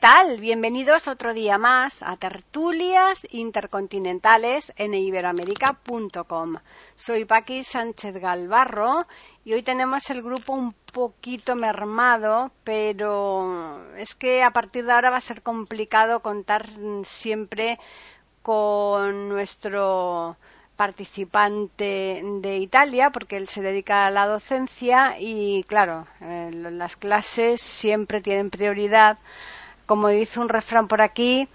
Tal? Bienvenidos otro día más a Tertulias Intercontinentales en iberoamérica.com. Soy Paqui Sánchez Galvarro y hoy tenemos el grupo un poquito mermado, pero es que a partir de ahora va a ser complicado contar siempre con nuestro participante de Italia porque él se dedica a la docencia y claro, eh, las clases siempre tienen prioridad como dice un refrán por aquí,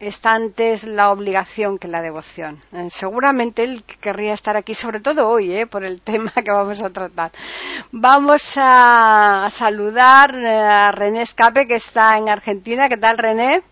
está antes la obligación que la devoción. Eh, seguramente él querría estar aquí, sobre todo hoy, eh, por el tema que vamos a tratar. Vamos a saludar eh, a René Escape, que está en Argentina. ¿Qué tal, René?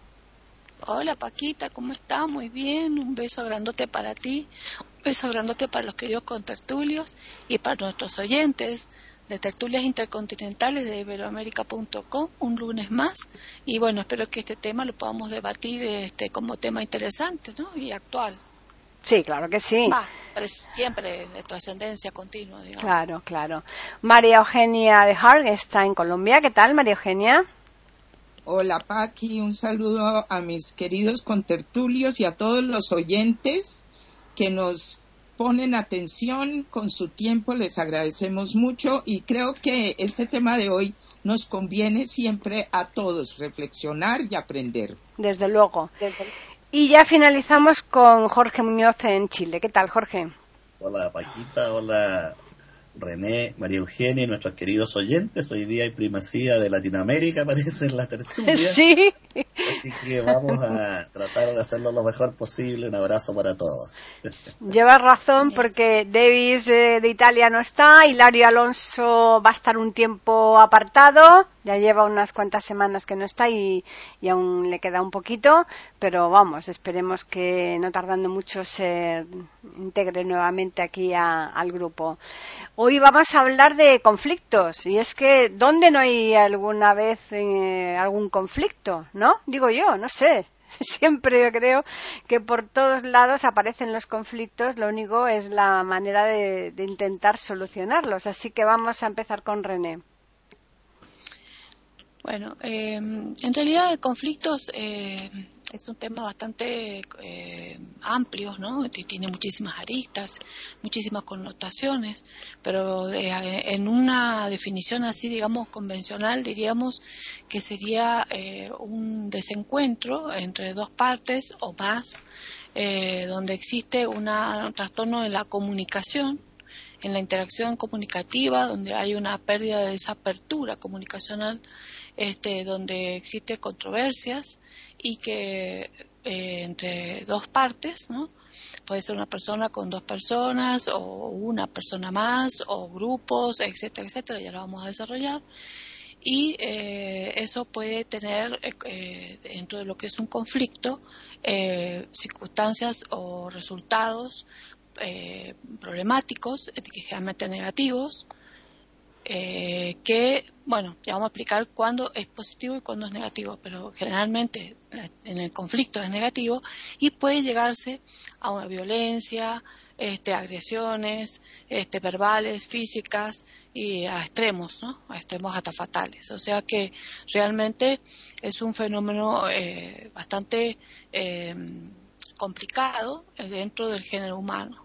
Hola, Paquita, ¿cómo estás? Muy bien. Un beso grandote para ti. Un beso grandote para los queridos contertulios y para nuestros oyentes de tertulias intercontinentales de iberoamérica.com un lunes más y bueno espero que este tema lo podamos debatir este como tema interesante ¿no? y actual Sí, claro que sí. siempre de trascendencia continua, digamos. Claro, claro. María Eugenia de Hart está en Colombia. ¿Qué tal, María Eugenia? Hola, Paqui. Un saludo a mis queridos contertulios y a todos los oyentes que nos ponen atención con su tiempo, les agradecemos mucho y creo que este tema de hoy nos conviene siempre a todos reflexionar y aprender. Desde luego. Y ya finalizamos con Jorge Muñoz en Chile. ¿Qué tal, Jorge? Hola, Paquita. Hola, René, María Eugenia y nuestros queridos oyentes. Hoy día hay primacía de Latinoamérica, parece, en la tertulia. Sí. Así que vamos a tratar de hacerlo lo mejor posible. Un abrazo para todos. Llevas razón porque Davis de, Italia no está, Hilario Alonso va a estar un tiempo apartado ya lleva unas cuantas semanas que no está y, aún le queda un poquito, pero vamos, esperemos que no tardando mucho se integre nuevamente aquí al grupo. Hoy vamos a hablar de conflictos y es que ¿dónde no hay alguna vez eh, algún conflicto? ¿No? Digo yo, no sé. Siempre creo que por todos lados aparecen los conflictos, lo único es la manera de, de intentar solucionarlos. Así que vamos a empezar con René. Bueno, eh, en realidad conflictos eh, es un tema bastante eh, amplio, ¿no? Tiene muchísimas aristas, muchísimas connotaciones, pero en una definición así, digamos, convencional, diríamos que sería un desencuentro entre dos partes o más, donde existe un trastorno en la comunicación, en la interacción comunicativa, donde hay una pérdida de esa apertura comunicacional este, donde existen controversias y que eh, entre dos partes, ¿no? Puede ser una persona con dos personas o una persona más o grupos, etcétera, etcétera, ya lo vamos a desarrollar. Y eh, eso puede tener eh, dentro de lo que es un conflicto circunstancias o resultados problemáticos, generalmente negativos, eh, que, bueno, ya vamos a explicar cuándo es positivo y cuándo es negativo, pero generalmente en el conflicto es negativo y puede llegarse a una violencia, este, agresiones este, verbales, físicas y a extremos, ¿no? A extremos hasta fatales. O sea que realmente es un fenómeno eh, bastante eh, complicado dentro del género humano.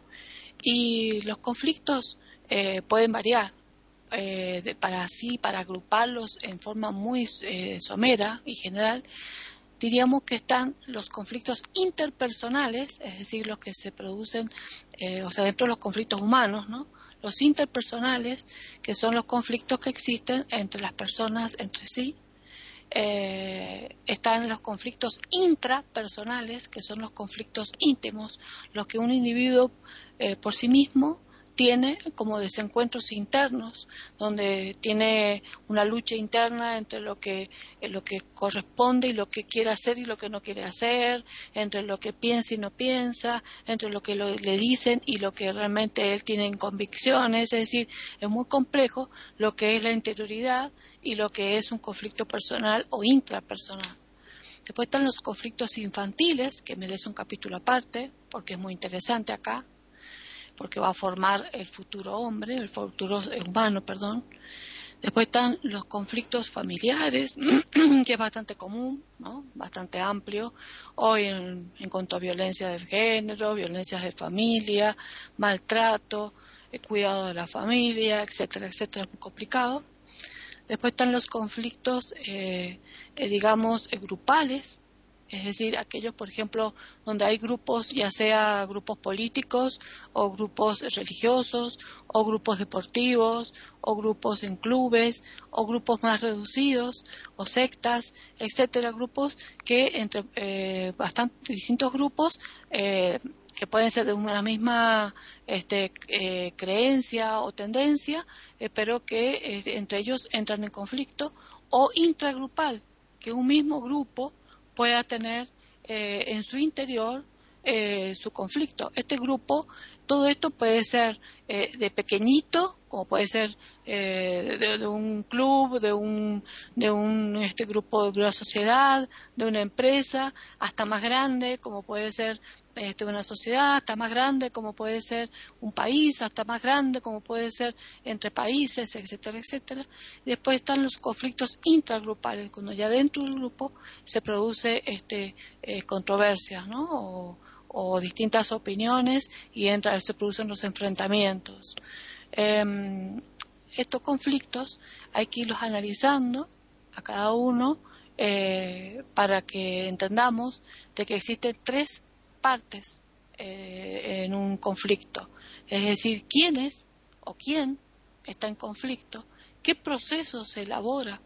Y los conflictos pueden variar eh, para así, para agruparlos en forma muy eh, somera y general, diríamos que están los conflictos interpersonales, es decir, los que se producen, eh, o sea, dentro de los conflictos humanos, ¿no? Los interpersonales, que son los conflictos que existen entre las personas entre sí. están los conflictos intrapersonales, que son los conflictos íntimos, los que un individuo por sí mismo tiene como desencuentros internos, donde tiene una lucha interna entre lo que, eh, lo que corresponde y lo que quiere hacer y lo que no quiere hacer, entre lo que piensa y no piensa, entre lo que le dicen y lo que realmente él tiene en convicciones, es decir, es muy complejo lo que es la interioridad y lo que es un conflicto personal o intrapersonal. Después están los conflictos infantiles, que merece un capítulo aparte, porque es muy interesante acá, porque va a formar el futuro hombre, el futuro humano, perdón. Después están los conflictos familiares, que es bastante común, ¿no? bastante amplio, hoy en, cuanto a violencia de género, violencias de familia, maltrato, cuidado de la familia, etcétera, etcétera, es muy complicado. Después están los conflictos, eh, eh, digamos, eh, grupales, es decir, aquellos, por ejemplo, donde hay grupos, ya sea grupos políticos o grupos religiosos o grupos deportivos o grupos en clubes o grupos más reducidos o sectas, etcétera, grupos que entre eh, bastante distintos grupos que pueden ser de una misma este, eh, creencia o tendencia, eh, pero que eh, entre ellos entran en conflicto, o intragrupal, que un mismo grupo pueda tener en su interior su conflicto. Este grupo, todo esto puede ser de pequeñito, como puede ser de, un club, de un, de un este grupo de una sociedad, de una empresa, hasta más grande, como puede ser este, una sociedad hasta más grande como puede ser un país, hasta más grande como puede ser entre países, etcétera, etcétera. después están los conflictos intragrupales, cuando ya dentro del grupo se produce este, eh, controversias, ¿no? O, distintas opiniones y entra, se producen los enfrentamientos. Em, estos conflictos hay que irlos analizando a cada uno eh, para que entendamos de que existen tres partes eh, en un conflicto. Es decir, quién es o quién está en conflicto, qué proceso se elabora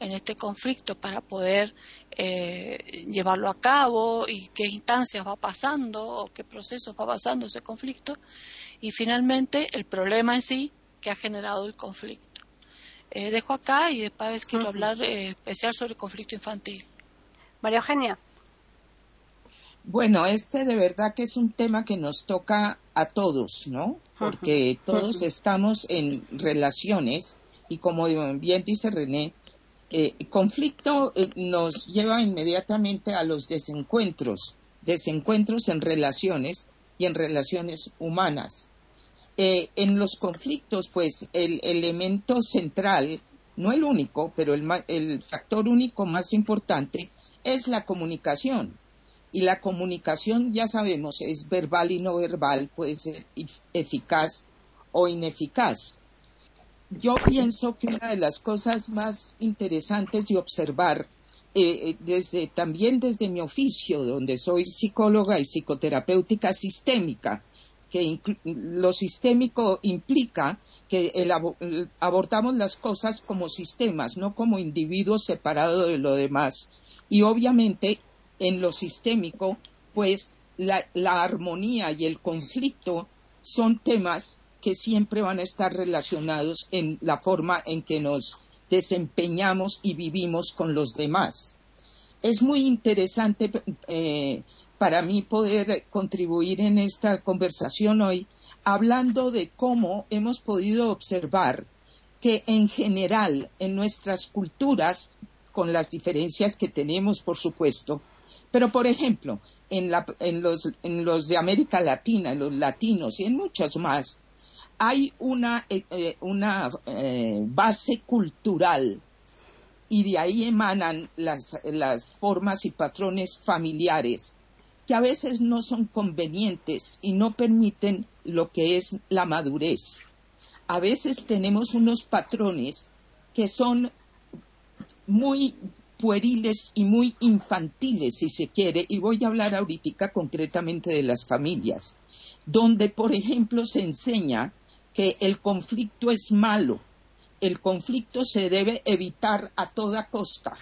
en este conflicto para poder eh, llevarlo a cabo y qué instancias va pasando o qué procesos va pasando ese conflicto y finalmente el problema en sí que ha generado el conflicto. Eh, dejo acá y después quiero hablar especial sobre el conflicto infantil. María Eugenia. Bueno, este de verdad que es un tema que nos toca a todos, ¿no? Porque todos estamos en relaciones y como bien dice René, eh, conflicto eh, nos lleva inmediatamente a los desencuentros, desencuentros en relaciones y en relaciones humanas. Eh, en los conflictos, pues el elemento central, no el único, pero el factor único más importante es la comunicación y la comunicación, ya sabemos, es verbal y no verbal, puede ser eficaz o ineficaz. Yo pienso que una de las cosas más interesantes de observar, eh, eh, desde, también desde mi oficio, donde soy psicóloga y psicoterapéutica sistémica, que lo sistémico implica que abordamos las cosas como sistemas, no como individuos separados de lo demás. Y obviamente en lo sistémico, pues la, armonía y el conflicto son temas que siempre van a estar relacionados en la forma en que nos desempeñamos y vivimos con los demás. Es muy interesante eh, para mí poder contribuir en esta conversación hoy hablando de cómo hemos podido observar que en general en nuestras culturas, con las diferencias que tenemos, por supuesto, pero, por ejemplo, en, los, de América Latina, en los latinos y en muchos más, hay una, eh, eh, eh, base cultural y de ahí emanan las, las formas y patrones familiares que a veces no son convenientes y no permiten lo que es la madurez. A veces tenemos unos patrones que son muy pueriles y muy infantiles, si se quiere, y voy a hablar ahorita concretamente de las familias, donde, por ejemplo, se enseña que el conflicto es malo, el conflicto se debe evitar a toda costa,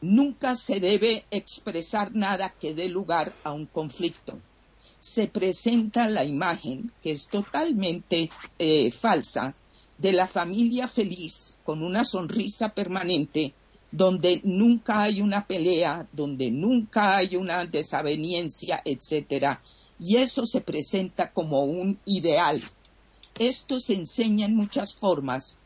nunca se debe expresar nada que dé lugar a un conflicto. se presenta la imagen, que es totalmente eh, falsa, de la familia feliz, con una sonrisa permanente, donde nunca hay una pelea, donde nunca hay una desaveniencia, etcétera. Y eso se presenta como un ideal. Esto se enseña en muchas formas,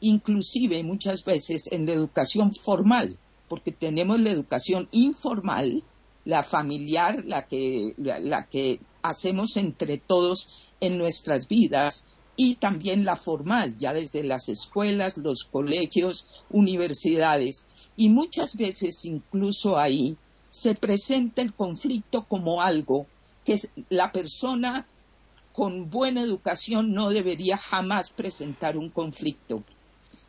inclusive muchas veces en la educación formal, porque tenemos la educación informal, la familiar, la que, la, que hacemos entre todos en nuestras vidas, y también la formal, ya desde las escuelas, los colegios, universidades. Y muchas veces incluso ahí se presenta el conflicto como algo que la persona con buena educación no debería jamás presentar un conflicto.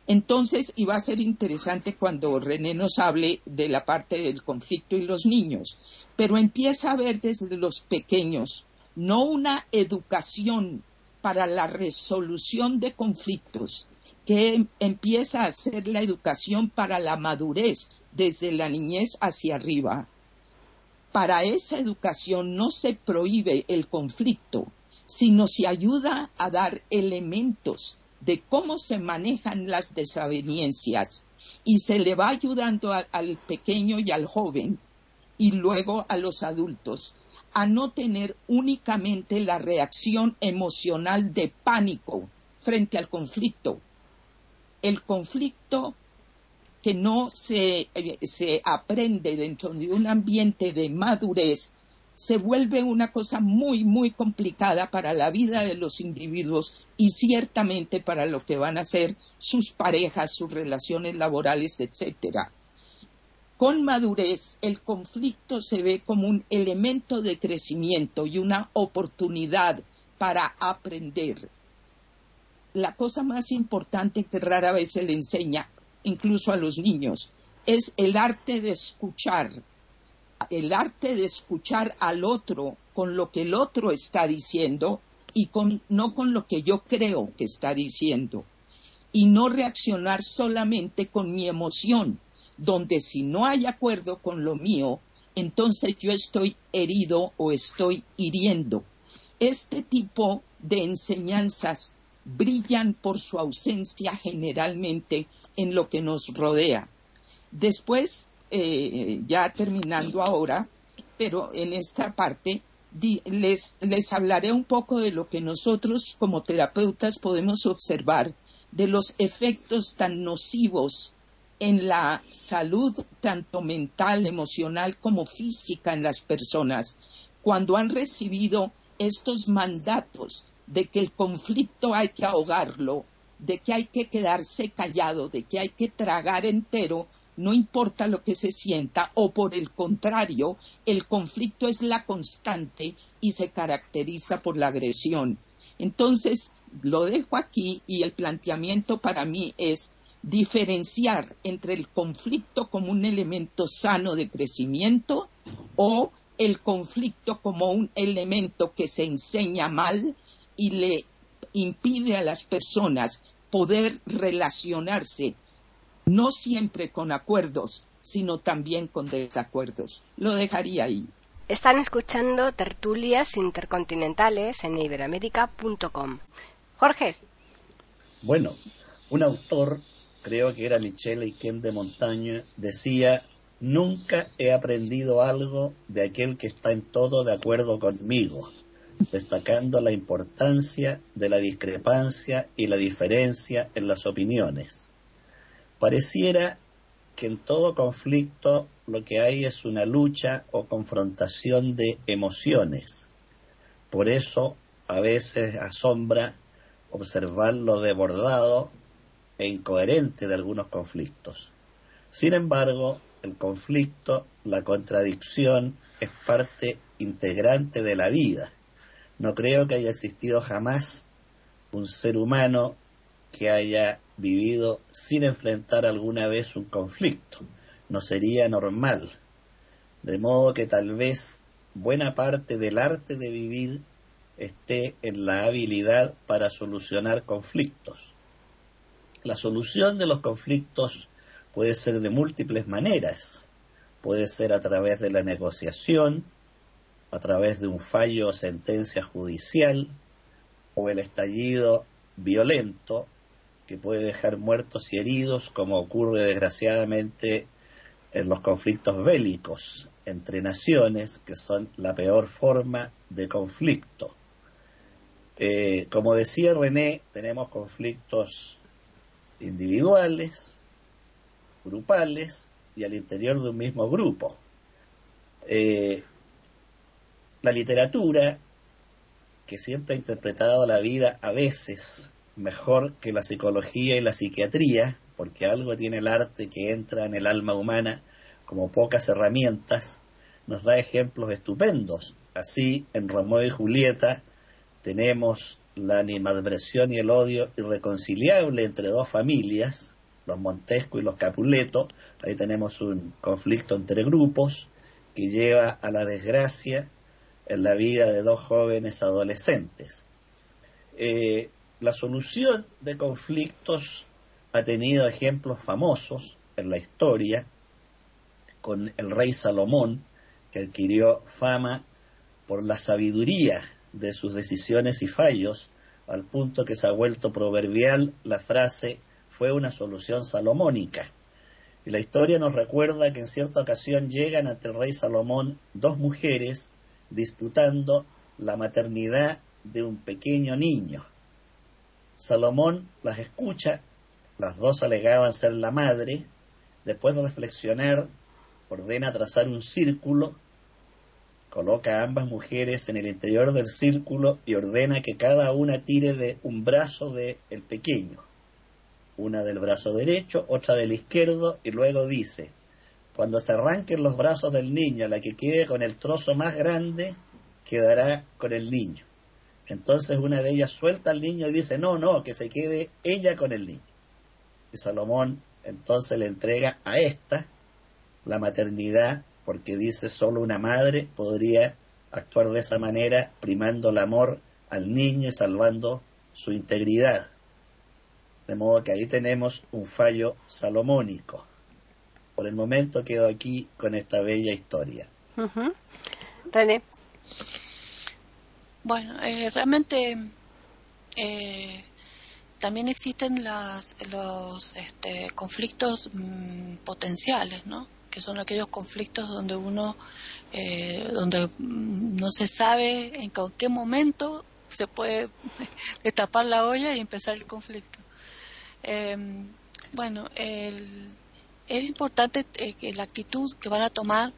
Entonces, y va a ser interesante cuando René nos hable de la parte del conflicto y los niños, pero empieza a ver desde los pequeños, no una educación para la resolución de conflictos, que empieza a ser la educación para la madurez desde la niñez hacia arriba. Para esa educación no se prohíbe el conflicto, sino se ayuda a dar elementos de cómo se manejan las desavenencias y se le va ayudando al pequeño y al joven y luego a los adultos a no tener únicamente la reacción emocional de pánico frente al conflicto. El conflicto que no se, eh, se aprende dentro de un ambiente de madurez se vuelve una cosa muy, muy complicada para la vida de los individuos y ciertamente para lo que van a ser sus parejas, sus relaciones laborales, etcétera. Con madurez, el conflicto se ve como un elemento de crecimiento y una oportunidad para aprender. La cosa más importante que rara vez se le enseña, incluso a los niños, es el arte de escuchar, el arte de escuchar al otro con lo que el otro está diciendo y no con lo que yo creo que está diciendo. Y no reaccionar solamente con mi emoción, donde si no hay acuerdo con lo mío, entonces yo estoy herido o estoy hiriendo. Este tipo de enseñanzas brillan por su ausencia generalmente en lo que nos rodea. Después eh, ya terminando ahora, pero en esta parte les, les hablaré un poco de lo que nosotros como terapeutas podemos observar de los efectos tan nocivos en la salud tanto mental, emocional como física en las personas cuando han recibido estos mandatos de que el conflicto hay que ahogarlo, de que hay que quedarse callado, de que hay que tragar entero no importa lo que se sienta, o por el contrario, el conflicto es la constante y se caracteriza por la agresión. Entonces, lo dejo aquí y el planteamiento para mí es diferenciar entre el conflicto como un elemento sano de crecimiento o el conflicto como un elemento que se enseña mal y le impide a las personas poder relacionarse no siempre con acuerdos, sino también con desacuerdos. Lo dejaría ahí. Están escuchando tertulias intercontinentales en iberoamérica.com. Jorge. Bueno, un autor, creo que era Michel Eichen de Montaña, decía, nunca he aprendido algo de aquel que está en todo de acuerdo conmigo, destacando la importancia de la discrepancia y la diferencia en las opiniones Pareciera que en todo conflicto lo que hay es una lucha o confrontación de emociones. Por eso a veces asombra observar lo desbordado e incoherente de algunos conflictos. Sin embargo, el conflicto, la contradicción, es parte integrante de la vida. No creo que haya existido jamás un ser humano que haya vivido sin enfrentar alguna vez un conflicto. No sería normal. De modo que tal vez buena parte del arte de vivir esté en la habilidad para solucionar conflictos. La solución de los conflictos puede ser de múltiples maneras. Puede ser a través de la negociación, a través de un fallo o sentencia judicial o el estallido violento que puede dejar muertos y heridos, como ocurre desgraciadamente en los conflictos bélicos entre naciones, que son la peor forma de conflicto. Eh, como decía René, tenemos conflictos individuales, grupales y al interior de un mismo grupo. Eh, la literatura, que siempre ha interpretado la vida a veces mejor que la psicología y la psiquiatría, porque algo tiene el arte que entra en el alma humana como pocas herramientas, nos da ejemplos estupendos. Así, en Romeo y Julieta tenemos la animadversión y el odio irreconciliable entre dos familias, los Montesco y los Capuleto. Ahí tenemos un conflicto entre grupos que lleva a la desgracia en la vida de dos jóvenes adolescentes. Eh, la solución de conflictos ha tenido ejemplos famosos en la historia, con el rey Salomón, que adquirió fama por la sabiduría de sus decisiones y fallos, al punto que se ha vuelto proverbial la frase fue una solución salomónica. Y la historia nos recuerda que en cierta ocasión llegan ante el rey Salomón dos mujeres disputando la maternidad de un pequeño niño. Salomón las escucha, las dos alegaban ser la madre, después de reflexionar, ordena trazar un círculo, coloca a ambas mujeres en el interior del círculo y ordena que cada una tire de un brazo del el pequeño, una del brazo derecho, otra del izquierdo, y luego dice, cuando se arranquen los brazos del niño, la que quede con el trozo más grande quedará con el niño. Entonces una de ellas suelta al niño y dice, no, no, que se quede ella con el niño. Y Salomón entonces le entrega a esta la maternidad, porque dice solo una madre podría actuar de esa manera, primando el amor al niño y salvando su integridad. De modo que ahí tenemos un fallo salomónico. Por el momento quedo aquí con esta bella historia. Bueno, eh, realmente eh, también existen las, los este, conflictos mm, potenciales, ¿no? Que son aquellos conflictos donde uno, eh, donde mm, no se sabe en qué momento se puede destapar la olla y empezar el conflicto. Em, bueno, el, es importante eh, que la actitud que van a tomar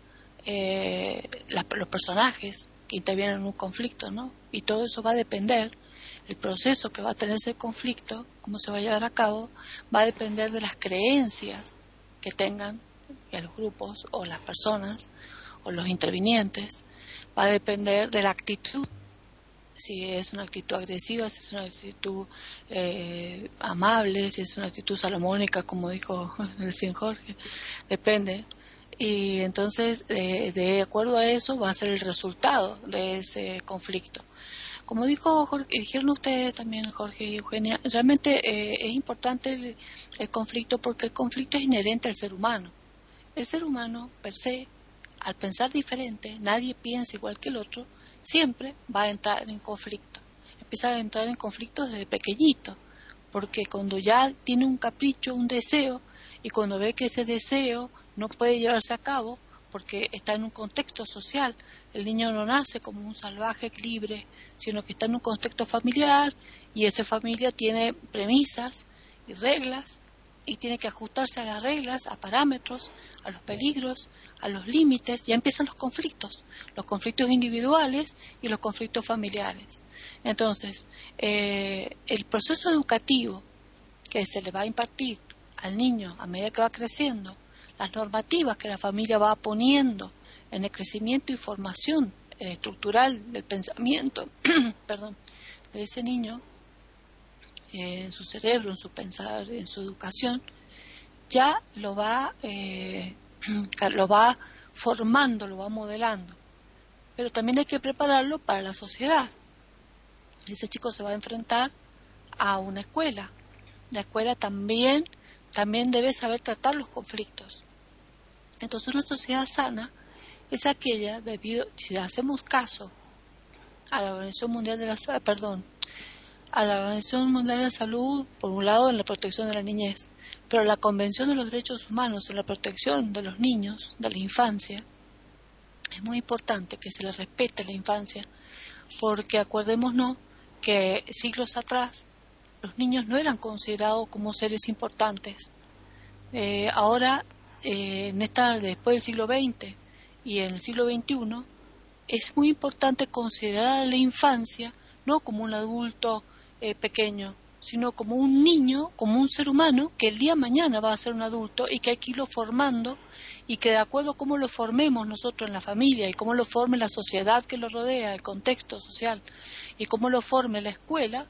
eh, los personajes que intervienen en un conflicto, ¿no? Y todo eso va a depender, el proceso que va a tener ese conflicto, cómo se va a llevar a cabo, va a depender de las creencias que tengan los grupos o las personas o los intervinientes, va a depender de la actitud si es una actitud agresiva, si es una actitud eh, amable, si es una actitud salomónica, como dijo recién Jorge, depende. Y entonces, eh, de acuerdo a eso, va a ser el resultado de ese conflicto. Como dijo Jorge, dijeron ustedes también, Jorge y Eugenia, realmente eh, es importante el conflicto porque el conflicto es inherente al ser humano. El ser humano, per se, al pensar diferente, nadie piensa igual que el otro, siempre va a entrar en conflicto. Empieza a entrar en conflicto desde pequeñito, porque cuando ya tiene un capricho, un deseo, y cuando ve que ese deseo no puede llevarse a cabo, porque está en un contexto social, el niño no nace como un salvaje libre, sino que está en un contexto familiar y esa familia tiene premisas y reglas y tiene que ajustarse a las reglas, a parámetros, a los peligros, a los límites, ya empiezan los conflictos, los conflictos individuales y los conflictos familiares. Entonces, eh, el proceso educativo que se le va a impartir al niño a medida que va creciendo, las normativas que la familia va poniendo en el crecimiento y formación eh, estructural del pensamiento, perdón, de ese niño, en su cerebro, en su pensar, en su educación, ya lo va, eh, lo va formando, lo va modelando. Pero también hay que prepararlo para la sociedad. Ese chico se va a enfrentar a una escuela. La escuela también, también debe saber tratar los conflictos. Entonces una sociedad sana es aquella debido, si hacemos caso a la Organización Mundial de la perdón, a la Organización Mundial de la Salud, por un lado, en la protección de la niñez, pero la Convención de los Derechos Humanos en la protección de los niños, de la infancia, es muy importante que se les respete la infancia, porque acuérdémonos que siglos atrás los niños no eran considerados como seres importantes. Eh, ahora, eh, en esta, después del siglo XX y en el siglo XXI, es muy importante considerar a la infancia no como un adulto eh, pequeño, sino como un niño, como un ser humano que el día de mañana va a ser un adulto y que hay que irlo formando y que de acuerdo a cómo lo formemos nosotros en la familia y cómo lo forme la sociedad que lo rodea, el contexto social y cómo lo forme la escuela,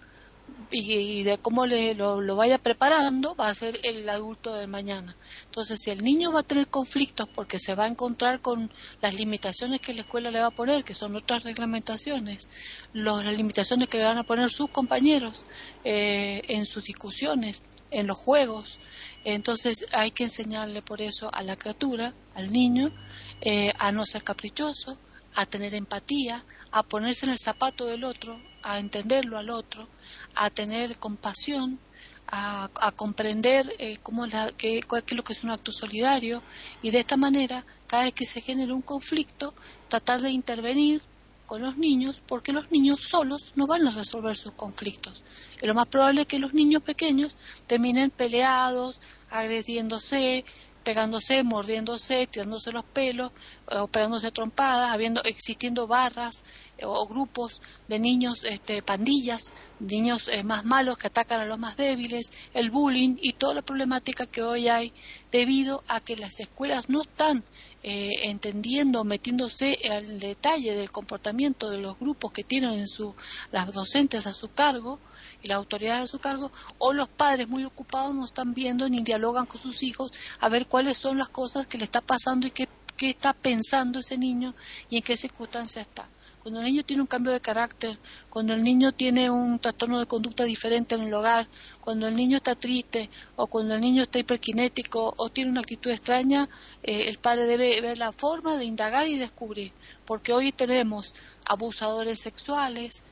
y, de cómo le, lo, vaya preparando va a ser el adulto de mañana. Entonces, si el niño va a tener conflictos porque se va a encontrar con las limitaciones que la escuela le va a poner, que son otras reglamentaciones, las limitaciones que le van a poner sus compañeros eh, en sus discusiones, en los juegos, entonces hay que enseñarle por eso a la criatura, al niño, eh, a no ser caprichoso, a tener empatía, a ponerse en el zapato del otro, a entenderlo al otro, a tener compasión, a, comprender eh, cómo la, qué, es lo que es un acto solidario y de esta manera, cada vez que se genera un conflicto, tratar de intervenir con los niños porque los niños solos no van a resolver sus conflictos. Y lo más probable es que los niños pequeños terminen peleados, agrediéndose, pegándose, mordiéndose, tirándose los pelos, o pegándose trompadas, habiendo, existiendo barras eh, o grupos de niños, este, pandillas, niños eh, más malos que atacan a los más débiles, el bullying y toda la problemática que hoy hay debido a que las escuelas no están eh, entendiendo, metiéndose al detalle del comportamiento de los grupos que tienen en su, las docentes a su cargo, y la autoridad de su cargo, o los padres muy ocupados no están viendo ni dialogan con sus hijos a ver cuáles son las cosas que le está pasando y qué, qué está pensando ese niño y en qué circunstancia está. Cuando el niño tiene un cambio de carácter, cuando el niño tiene un trastorno de conducta diferente en el hogar, cuando el niño está triste o cuando el niño está hiperkinético o tiene una actitud extraña, eh, el padre debe ver la forma de indagar y descubrir. Porque hoy tenemos abusadores sexuales,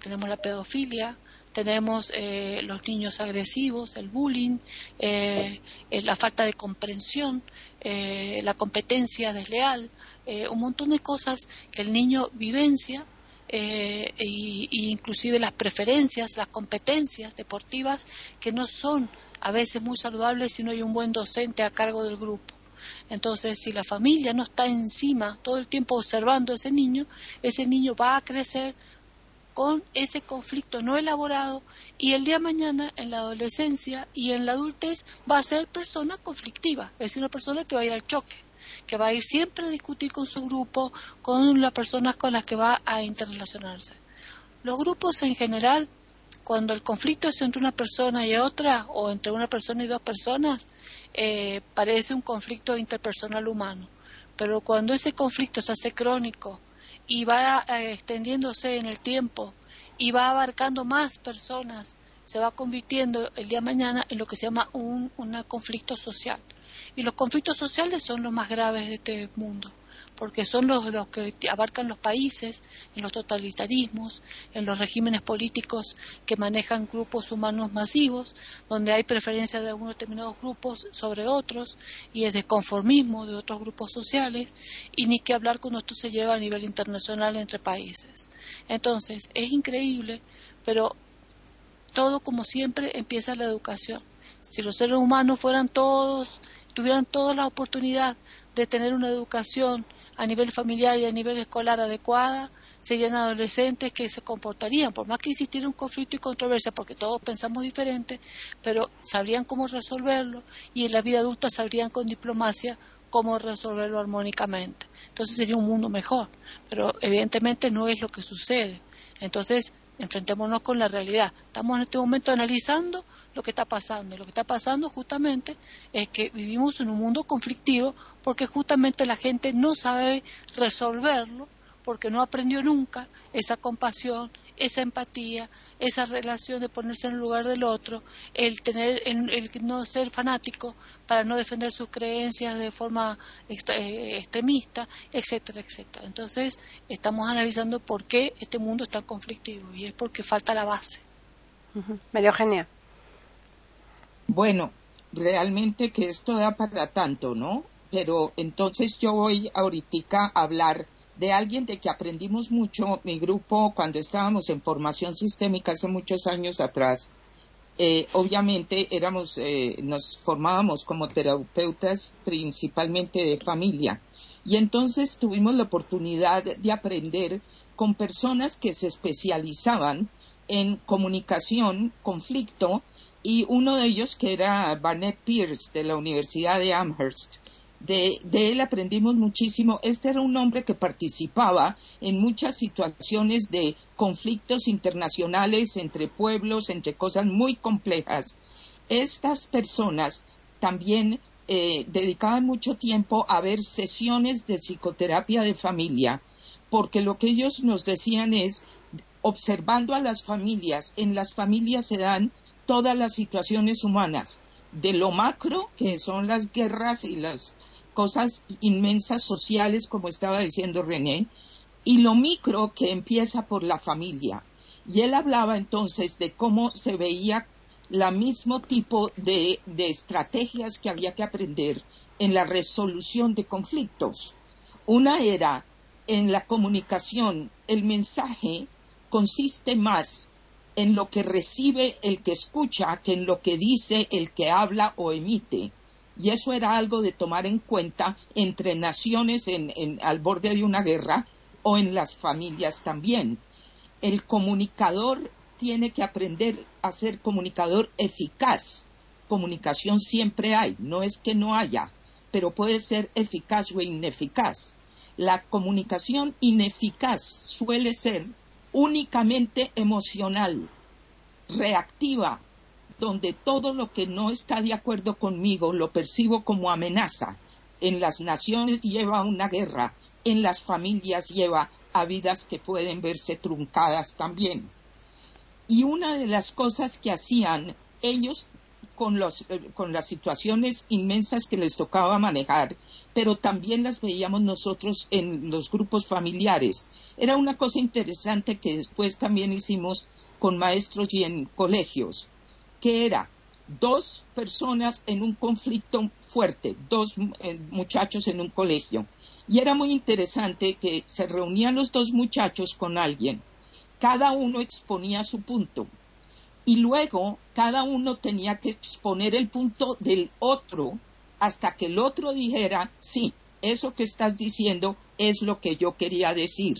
tenemos la pedofilia, tenemos eh, los niños agresivos, el bullying, eh, eh, la falta de comprensión, la competencia desleal, un montón de cosas que el niño vivencia e, inclusive las preferencias, las competencias deportivas que no son a veces muy saludables si no hay un buen docente a cargo del grupo. Entonces, si la familia no está encima todo el tiempo observando a ese niño, ese niño va a crecer con ese conflicto no elaborado y el día de mañana en la adolescencia y en la adultez va a ser persona conflictiva, es una persona que va a ir al choque, que va a ir siempre a discutir con su grupo, con las personas con las que va a interrelacionarse. Los grupos en general, cuando el conflicto es entre una persona y otra, o entre una persona y dos personas, eh, parece un conflicto interpersonal humano. Pero cuando ese conflicto se hace crónico, y va eh, extendiéndose en el tiempo y va abarcando más personas, se va convirtiendo el día de mañana en lo que se llama un conflicto social. Y los conflictos sociales son los más graves de este mundo porque son los, los que abarcan los países, en los totalitarismos, en los regímenes políticos que manejan grupos humanos masivos, donde hay preferencia de algunos determinados grupos sobre otros y es desconformismo de otros grupos sociales, y ni que hablar cuando esto se lleva a nivel internacional entre países. Entonces, es increíble, pero todo como siempre empieza la educación. Si los seres humanos fueran todos, tuvieran toda la oportunidad de tener una educación a nivel familiar y a nivel escolar adecuada, serían adolescentes que se comportarían, por más que existiera un conflicto y controversia, porque todos pensamos diferente, pero sabrían cómo resolverlo y en la vida adulta sabrían con diplomacia cómo resolverlo armónicamente. Entonces sería un mundo mejor, pero evidentemente no es lo que sucede. Entonces, enfrentémonos con la realidad. Estamos en este momento analizando lo que está pasando. Lo que está pasando justamente es que vivimos en un mundo conflictivo porque justamente la gente no sabe resolverlo porque no aprendió nunca esa compasión, esa empatía, esa relación de ponerse en el lugar del otro, el tener, el, no ser fanático para no defender sus creencias de forma eh, extremista, etcétera, etcétera. Entonces, estamos analizando por qué este mundo está conflictivo y es porque falta la base. María Eugenia. Bueno, realmente que esto da para tanto, ¿no? Pero entonces yo voy ahorita a hablar de alguien de que aprendimos mucho, mi grupo, cuando estábamos en formación sistémica hace muchos años atrás, eh, obviamente éramos, eh, nos formábamos como terapeutas principalmente de familia. Y entonces tuvimos la oportunidad de aprender con personas que se especializaban en comunicación, conflicto, y uno de ellos que era Barnett Pierce de la Universidad de Amherst, de, él aprendimos muchísimo. Este era un hombre que participaba en muchas situaciones de conflictos internacionales entre pueblos, entre cosas muy complejas. Estas personas también eh, dedicaban mucho tiempo a ver sesiones de psicoterapia de familia, porque lo que ellos nos decían es, observando a las familias, en las familias se dan todas las situaciones humanas, de lo macro, que son las guerras y las cosas inmensas sociales, como estaba diciendo René, y lo micro que empieza por la familia. Y él hablaba entonces de cómo se veía la mismo tipo de, de estrategias que había que aprender en la resolución de conflictos. Una era en la comunicación, el mensaje consiste más en lo que recibe el que escucha que en lo que dice el que habla o emite. Y eso era algo de tomar en cuenta entre naciones al borde de una guerra o en las familias también. El comunicador tiene que aprender a ser comunicador eficaz. Comunicación siempre hay, no es que no haya, pero puede ser eficaz o ineficaz. La comunicación ineficaz suele ser únicamente emocional, reactiva, donde todo lo que no está de acuerdo conmigo lo percibo como amenaza. En las naciones lleva una guerra, en las familias lleva a vidas que pueden verse truncadas también. Y una de las cosas que hacían ellos con, los, eh, con las situaciones inmensas que les tocaba manejar, pero también las veíamos nosotros en los grupos familiares. Era una cosa interesante que después también hicimos con maestros y en colegios que era dos personas en un conflicto fuerte, dos eh, muchachos en un colegio. Y era muy interesante que se reunían los dos muchachos con alguien, cada uno exponía su punto y luego cada uno tenía que exponer el punto del otro hasta que el otro dijera, sí, eso que estás diciendo es lo que yo quería decir.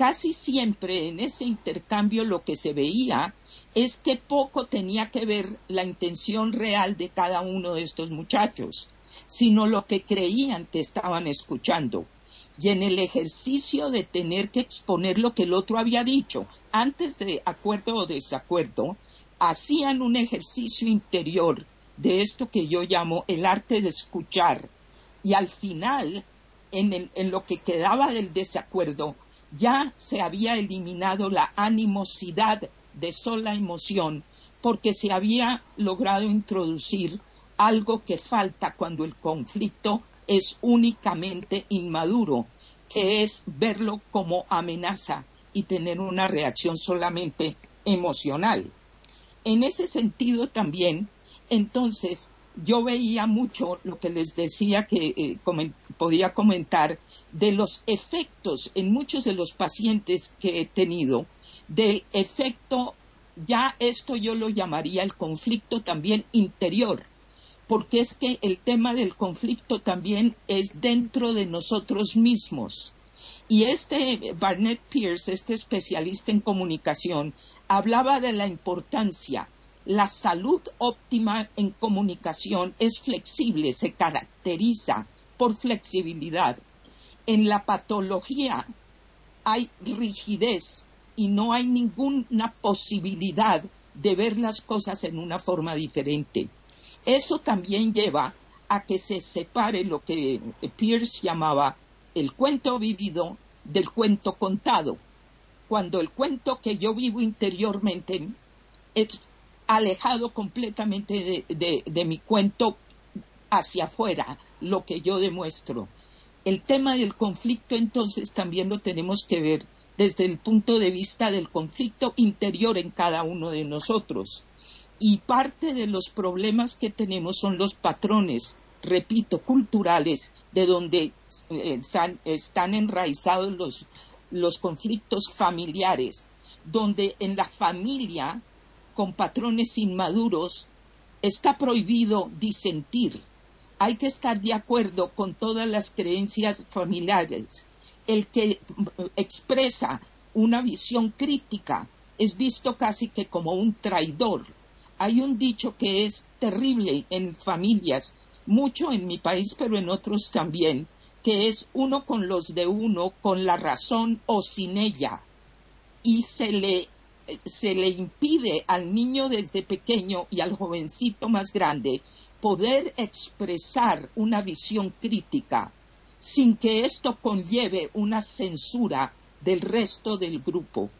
Casi siempre en ese intercambio lo que se veía es que poco tenía que ver la intención real de cada uno de estos muchachos, sino lo que creían que estaban escuchando. Y en el ejercicio de tener que exponer lo que el otro había dicho, antes de acuerdo o desacuerdo, hacían un ejercicio interior de esto que yo llamo el arte de escuchar. Y al final, en, en lo que quedaba del desacuerdo, ya se había eliminado la animosidad de sola emoción porque se había logrado introducir algo que falta cuando el conflicto es únicamente inmaduro, que es verlo como amenaza y tener una reacción solamente emocional. En ese sentido también, entonces, yo veía mucho lo que les decía que eh, podía comentar de los efectos en muchos de los pacientes que he tenido del efecto, ya esto yo lo llamaría el conflicto también interior, porque es que el tema del conflicto también es dentro de nosotros mismos. Y este Barnett Pierce, este especialista en comunicación, hablaba de la importancia. La salud óptima en comunicación es flexible, se caracteriza por flexibilidad. En la patología hay rigidez, y no hay ninguna posibilidad de ver las cosas en una forma diferente. Eso también lleva a que se separe lo que Pierce llamaba el cuento vivido del cuento contado, cuando el cuento que yo vivo interiormente es alejado completamente de, mi cuento hacia afuera, lo que yo demuestro. El tema del conflicto entonces también lo tenemos que ver desde el punto de vista del conflicto interior en cada uno de nosotros. Y parte de los problemas que tenemos son los patrones, repito, culturales, de donde eh, están, enraizados los, los conflictos familiares, donde en la familia, con patrones inmaduros, está prohibido disentir. Hay que estar de acuerdo con todas las creencias familiares. El que expresa una visión crítica es visto casi que como un traidor. Hay un dicho que es terrible en familias, mucho en mi país, pero en otros también, que es uno con los de uno, con la razón o sin ella. Y se le, se le impide al niño desde pequeño y al jovencito más grande poder expresar una visión crítica sin que esto conlleve una censura del resto del grupo.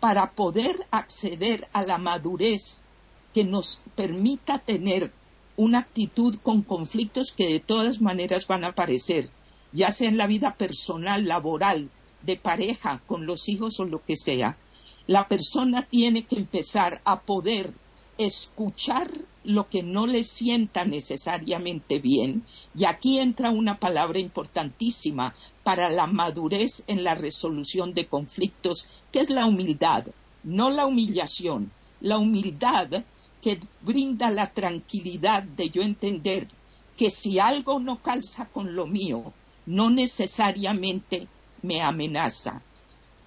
Para poder acceder a la madurez que nos permita tener una actitud con conflictos que de todas maneras van a aparecer, ya sea en la vida personal, laboral, de pareja, con los hijos o lo que sea, la persona tiene que empezar a poder escuchar lo que no le sienta necesariamente bien. Y aquí entra una palabra importantísima para la madurez en la resolución de conflictos, que es la humildad, no la humillación. La humildad que brinda la tranquilidad de yo entender que si algo no calza con lo mío, no necesariamente me amenaza.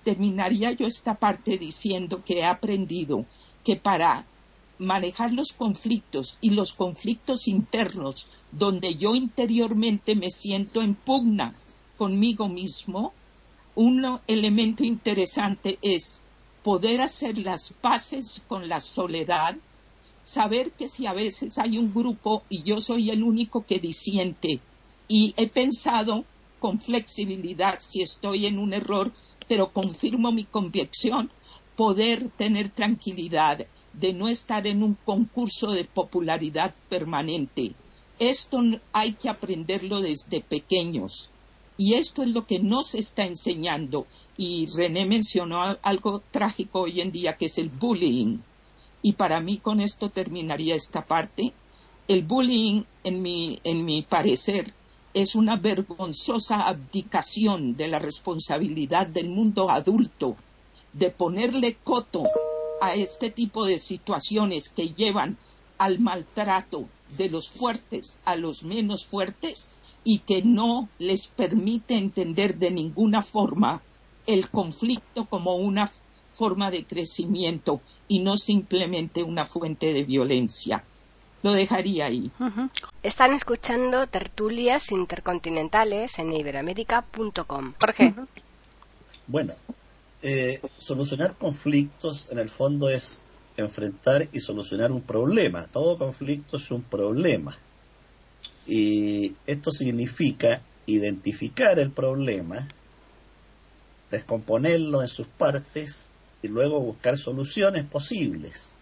Terminaría yo esta parte diciendo que he aprendido que para manejar los conflictos y los conflictos internos donde yo interiormente me siento en pugna conmigo mismo, un elemento interesante es poder hacer las paces con la soledad saber que si a veces hay un grupo y yo soy el único que disiente y he pensado con flexibilidad si estoy en un error, pero confirmo mi convicción, poder tener tranquilidad de no estar en un concurso de popularidad permanente. Esto hay que aprenderlo desde pequeños. Y esto es lo que nos está enseñando. Y René mencionó algo trágico hoy en día, que es el bullying. Y para mí con esto terminaría esta parte. El bullying, en mi, en mi parecer, es una vergonzosa abdicación de la responsabilidad del mundo adulto de ponerle coto a este tipo de situaciones que llevan al maltrato de los fuertes a los menos fuertes y que no les permite entender de ninguna forma el conflicto como una forma de crecimiento y no simplemente una fuente de violencia. Lo dejaría ahí. Están escuchando tertulias intercontinentales en iberoamérica.com. Jorge. Bueno, eh, solucionar conflictos en el fondo es enfrentar y solucionar un problema. Todo conflicto es un problema. Y esto significa identificar el problema, descomponerlo en sus partes y luego buscar soluciones posibles.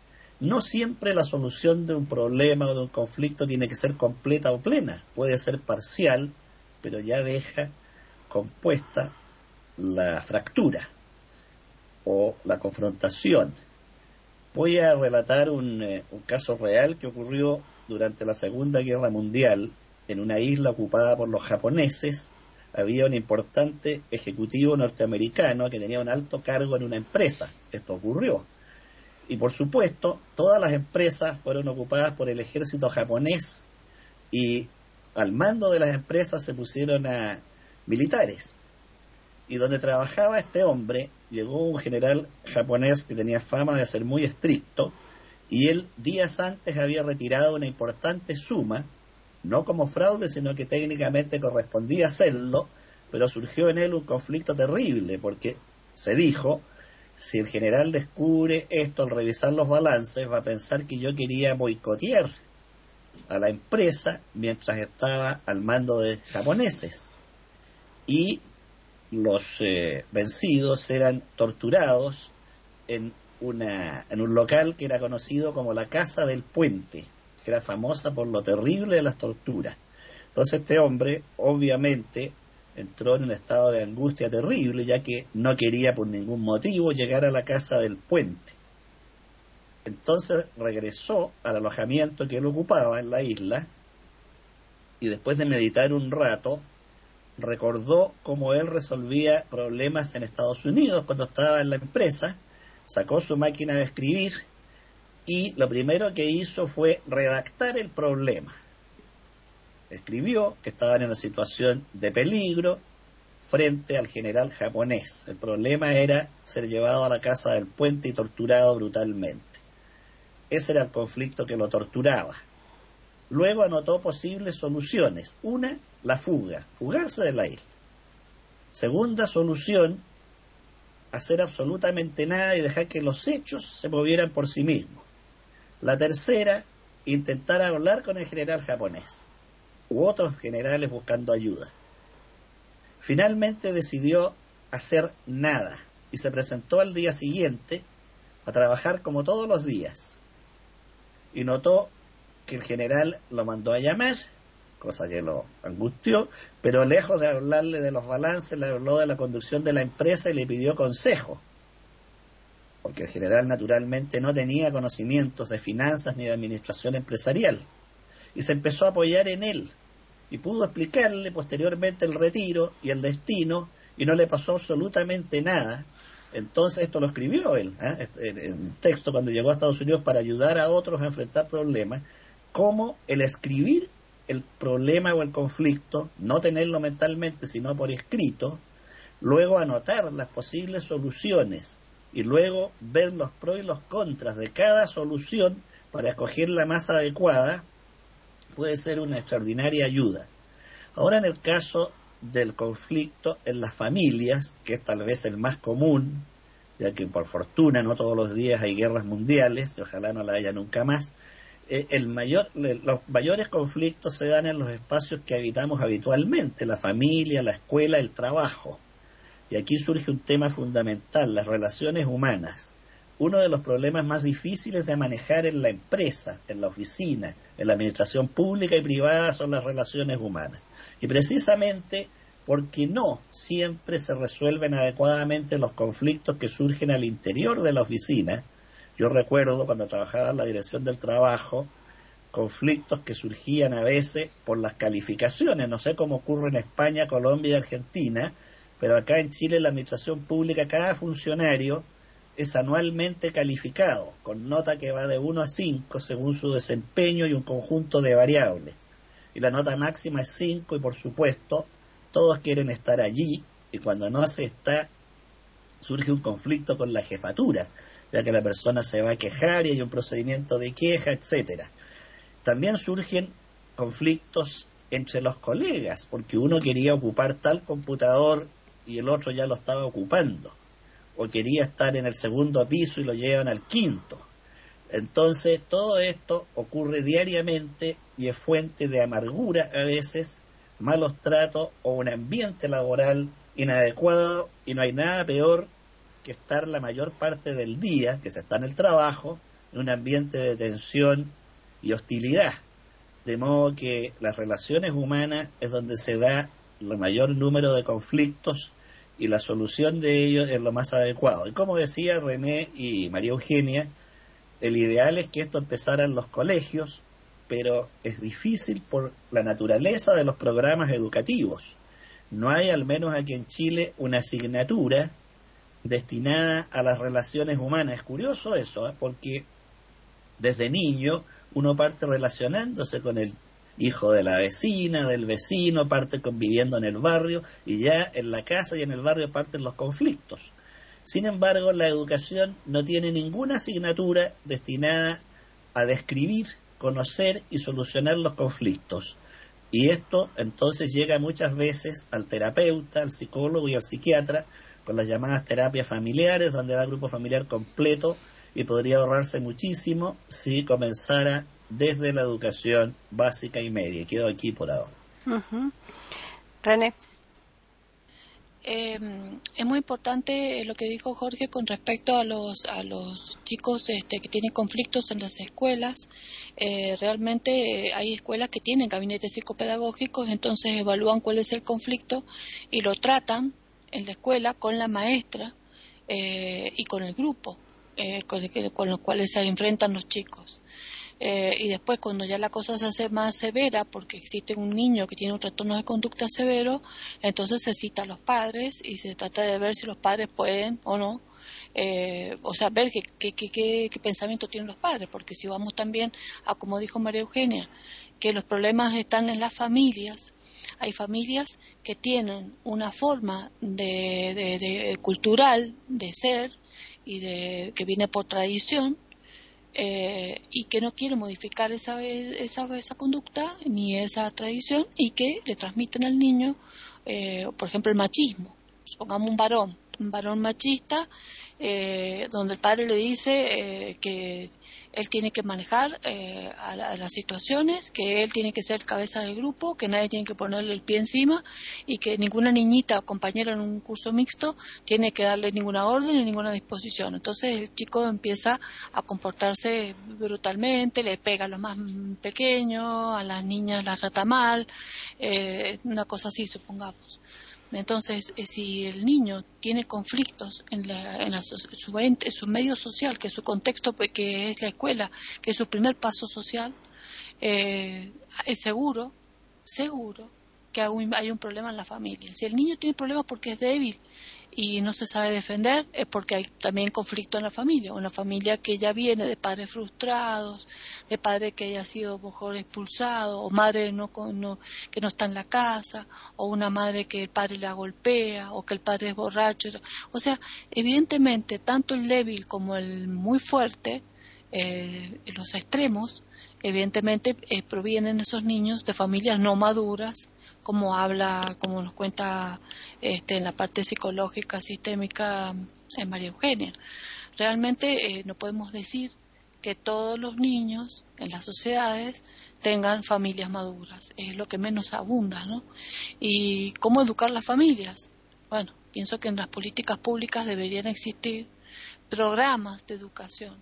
No siempre la solución de un problema o de un conflicto tiene que ser completa o plena, puede ser parcial, pero ya deja compuesta la fractura o la confrontación. Voy a relatar un, eh, caso real que ocurrió durante la Segunda Guerra Mundial en una isla ocupada por los japoneses había un importante ejecutivo norteamericano que tenía un alto cargo en una empresa. Esto ocurrió. Y por supuesto, todas las empresas fueron ocupadas por el ejército japonés y al mando de las empresas se pusieron a militares. Y donde trabajaba este hombre, llegó un general japonés que tenía fama de ser muy estricto y él días antes había retirado una importante suma no como fraude, sino que técnicamente correspondía hacerlo, pero surgió en él un conflicto terrible, porque se dijo, si el general descubre esto al revisar los balances, va a pensar que yo quería boicotear a la empresa mientras estaba al mando de japoneses. Y los eh, vencidos eran torturados en, una, en un local que era conocido como la Casa del Puente, que era famosa por lo terrible de las torturas. Entonces este hombre, obviamente, entró en un estado de angustia terrible, ya que no quería por ningún motivo llegar a la Casa del Puente. Entonces regresó al alojamiento que él ocupaba en la isla y después de meditar un rato, recordó cómo él resolvía problemas en Estados Unidos cuando estaba en la empresa, sacó su máquina de escribir y lo primero que hizo fue redactar el problema. Escribió que estaban en una situación de peligro frente al general japonés. El problema era ser llevado a la casa del puente y torturado brutalmente. Ese era el conflicto que lo torturaba. Luego anotó posibles soluciones. Una, la fuga, fugarse de la isla. Segunda solución, hacer absolutamente nada y dejar que los hechos se movieran por sí mismos. La tercera, intentar hablar con el general japonés u otros generales buscando ayuda. Finalmente decidió hacer nada y se presentó al día siguiente a trabajar como todos los días. Y notó que el general lo mandó a llamar, cosa que lo angustió, pero lejos de hablarle de los balances, le habló de la conducción de la empresa y le pidió consejo. Porque el general naturalmente no tenía conocimientos de finanzas ni de administración empresarial. Y se empezó a apoyar en él. Y pudo explicarle posteriormente el retiro y el destino y no le pasó absolutamente nada entonces esto lo escribió él, ¿eh? en un texto cuando llegó a Estados Unidos para ayudar a otros a enfrentar problemas, cómo el escribir el problema o el conflicto, no tenerlo mentalmente, sino por escrito, luego anotar las posibles soluciones y luego ver los pros y los contras de cada solución para escoger la más adecuada, puede ser una extraordinaria ayuda. Ahora en el caso del conflicto en las familias, que es tal vez el más común, ya que por fortuna no todos los días hay guerras mundiales, y ojalá no la haya nunca más, eh, el mayor, los mayores conflictos se dan en los espacios que habitamos habitualmente, la familia, la escuela, el trabajo. Y aquí surge un tema fundamental, las relaciones humanas. Uno de los problemas más difíciles de manejar en la empresa, en la oficina, en la administración pública y privada son las relaciones humanas. Y precisamente porque no siempre se resuelven adecuadamente los conflictos que surgen al interior de la oficina, yo recuerdo cuando trabajaba en la dirección del trabajo, conflictos que surgían a veces por las calificaciones. No sé cómo ocurre en España, Colombia y Argentina, pero acá en Chile la administración pública, cada funcionario es anualmente calificado, con nota que va de 1 a 5 según su desempeño y un conjunto de variables. Y la nota máxima es 5 y por supuesto todos quieren estar allí y cuando no se está surge un conflicto con la jefatura ya que la persona se va a quejar y hay un procedimiento de queja, etcétera. También surgen conflictos entre los colegas, porque uno quería ocupar tal computador y el otro ya lo estaba ocupando, o quería estar en el segundo piso y lo llevan al quinto. Entonces, todo esto ocurre diariamente y es fuente de amargura a veces, malos tratos o un ambiente laboral inadecuado y no hay nada peor que estar la mayor parte del día, que se está en el trabajo, en un ambiente de tensión y hostilidad. De modo que las relaciones humanas es donde se da el mayor número de conflictos y la solución de ellos es lo más adecuado. Y como decía René y María Eugenia, el ideal es que esto empezara en los colegios, pero es difícil por la naturaleza de los programas educativos. No hay, al menos aquí en Chile, una asignatura destinada a las relaciones humanas. Es curioso eso, ¿eh? porque desde niño uno parte relacionándose con el hijo de la vecina, del vecino, parte conviviendo en el barrio y ya en la casa y en el barrio parten los conflictos. Sin embargo, la educación no tiene ninguna asignatura destinada a describir, conocer y solucionar los conflictos. Y esto entonces llega muchas veces al terapeuta, al psicólogo y al psiquiatra con las llamadas terapias familiares, donde da grupo familiar completo y podría ahorrarse muchísimo si comenzara desde la educación básica y media. Quedo aquí por ahora. René. eh, es muy importante lo que dijo Jorge con respecto a los a los chicos este, que tienen conflictos en las escuelas. Eh, realmente hay escuelas que tienen gabinetes psicopedagógicos, entonces evalúan cuál es el conflicto y lo tratan en la escuela con la maestra y con el grupo con los cuales se enfrentan los chicos. Eh, y después cuando ya la cosa se hace más severa porque existe un niño que tiene un trastorno de conducta severo, entonces se cita a los padres y se trata de ver si los padres pueden o no, eh, o sea, ver qué, qué, qué, qué, pensamiento tienen los padres, porque si vamos también a, como dijo María Eugenia, que los problemas están en las familias, hay familias que tienen una forma de, de cultural de ser y de, que viene por tradición, eh, y que no quiere modificar esa, esa, esa, conducta ni esa tradición y que le transmiten al niño, eh, por ejemplo, el machismo. Pongamos un varón, un varón machista, eh, donde el padre le dice que él tiene que manejar eh, a, las situaciones, que él tiene que ser cabeza del grupo, que nadie tiene que ponerle el pie encima y que ninguna niñita o compañera en un curso mixto tiene que darle ninguna orden ni ninguna disposición. Entonces el chico empieza a comportarse brutalmente, le pega a los más pequeños, a las niñas las trata mal, eh, una cosa así, supongamos. Entonces, eh, si el niño tiene conflictos en, la, su, su, medio social, que es su contexto, pues, que es la escuela, que es su primer paso social, eh, es seguro, seguro que hay un problema en la familia. Si el niño tiene problemas porque es débil y no se sabe defender es porque hay también conflicto en la familia, una familia que ya viene de padres frustrados, de padres que haya sido mejor expulsado, o madre no, no, que no está en la casa, o una madre que el padre la golpea, o que el padre es borracho. O sea, evidentemente, tanto el débil como el muy fuerte, eh, los extremos, evidentemente eh, provienen esos niños de familias no maduras, como habla, como nos cuenta este, en la parte psicológica, sistémica, en eh, María Eugenia. Realmente eh, no podemos decir que todos los niños en las sociedades tengan familias maduras, es lo que menos abunda, ¿no? ¿Y cómo educar las familias? Bueno, pienso que en las políticas públicas deberían existir programas de educación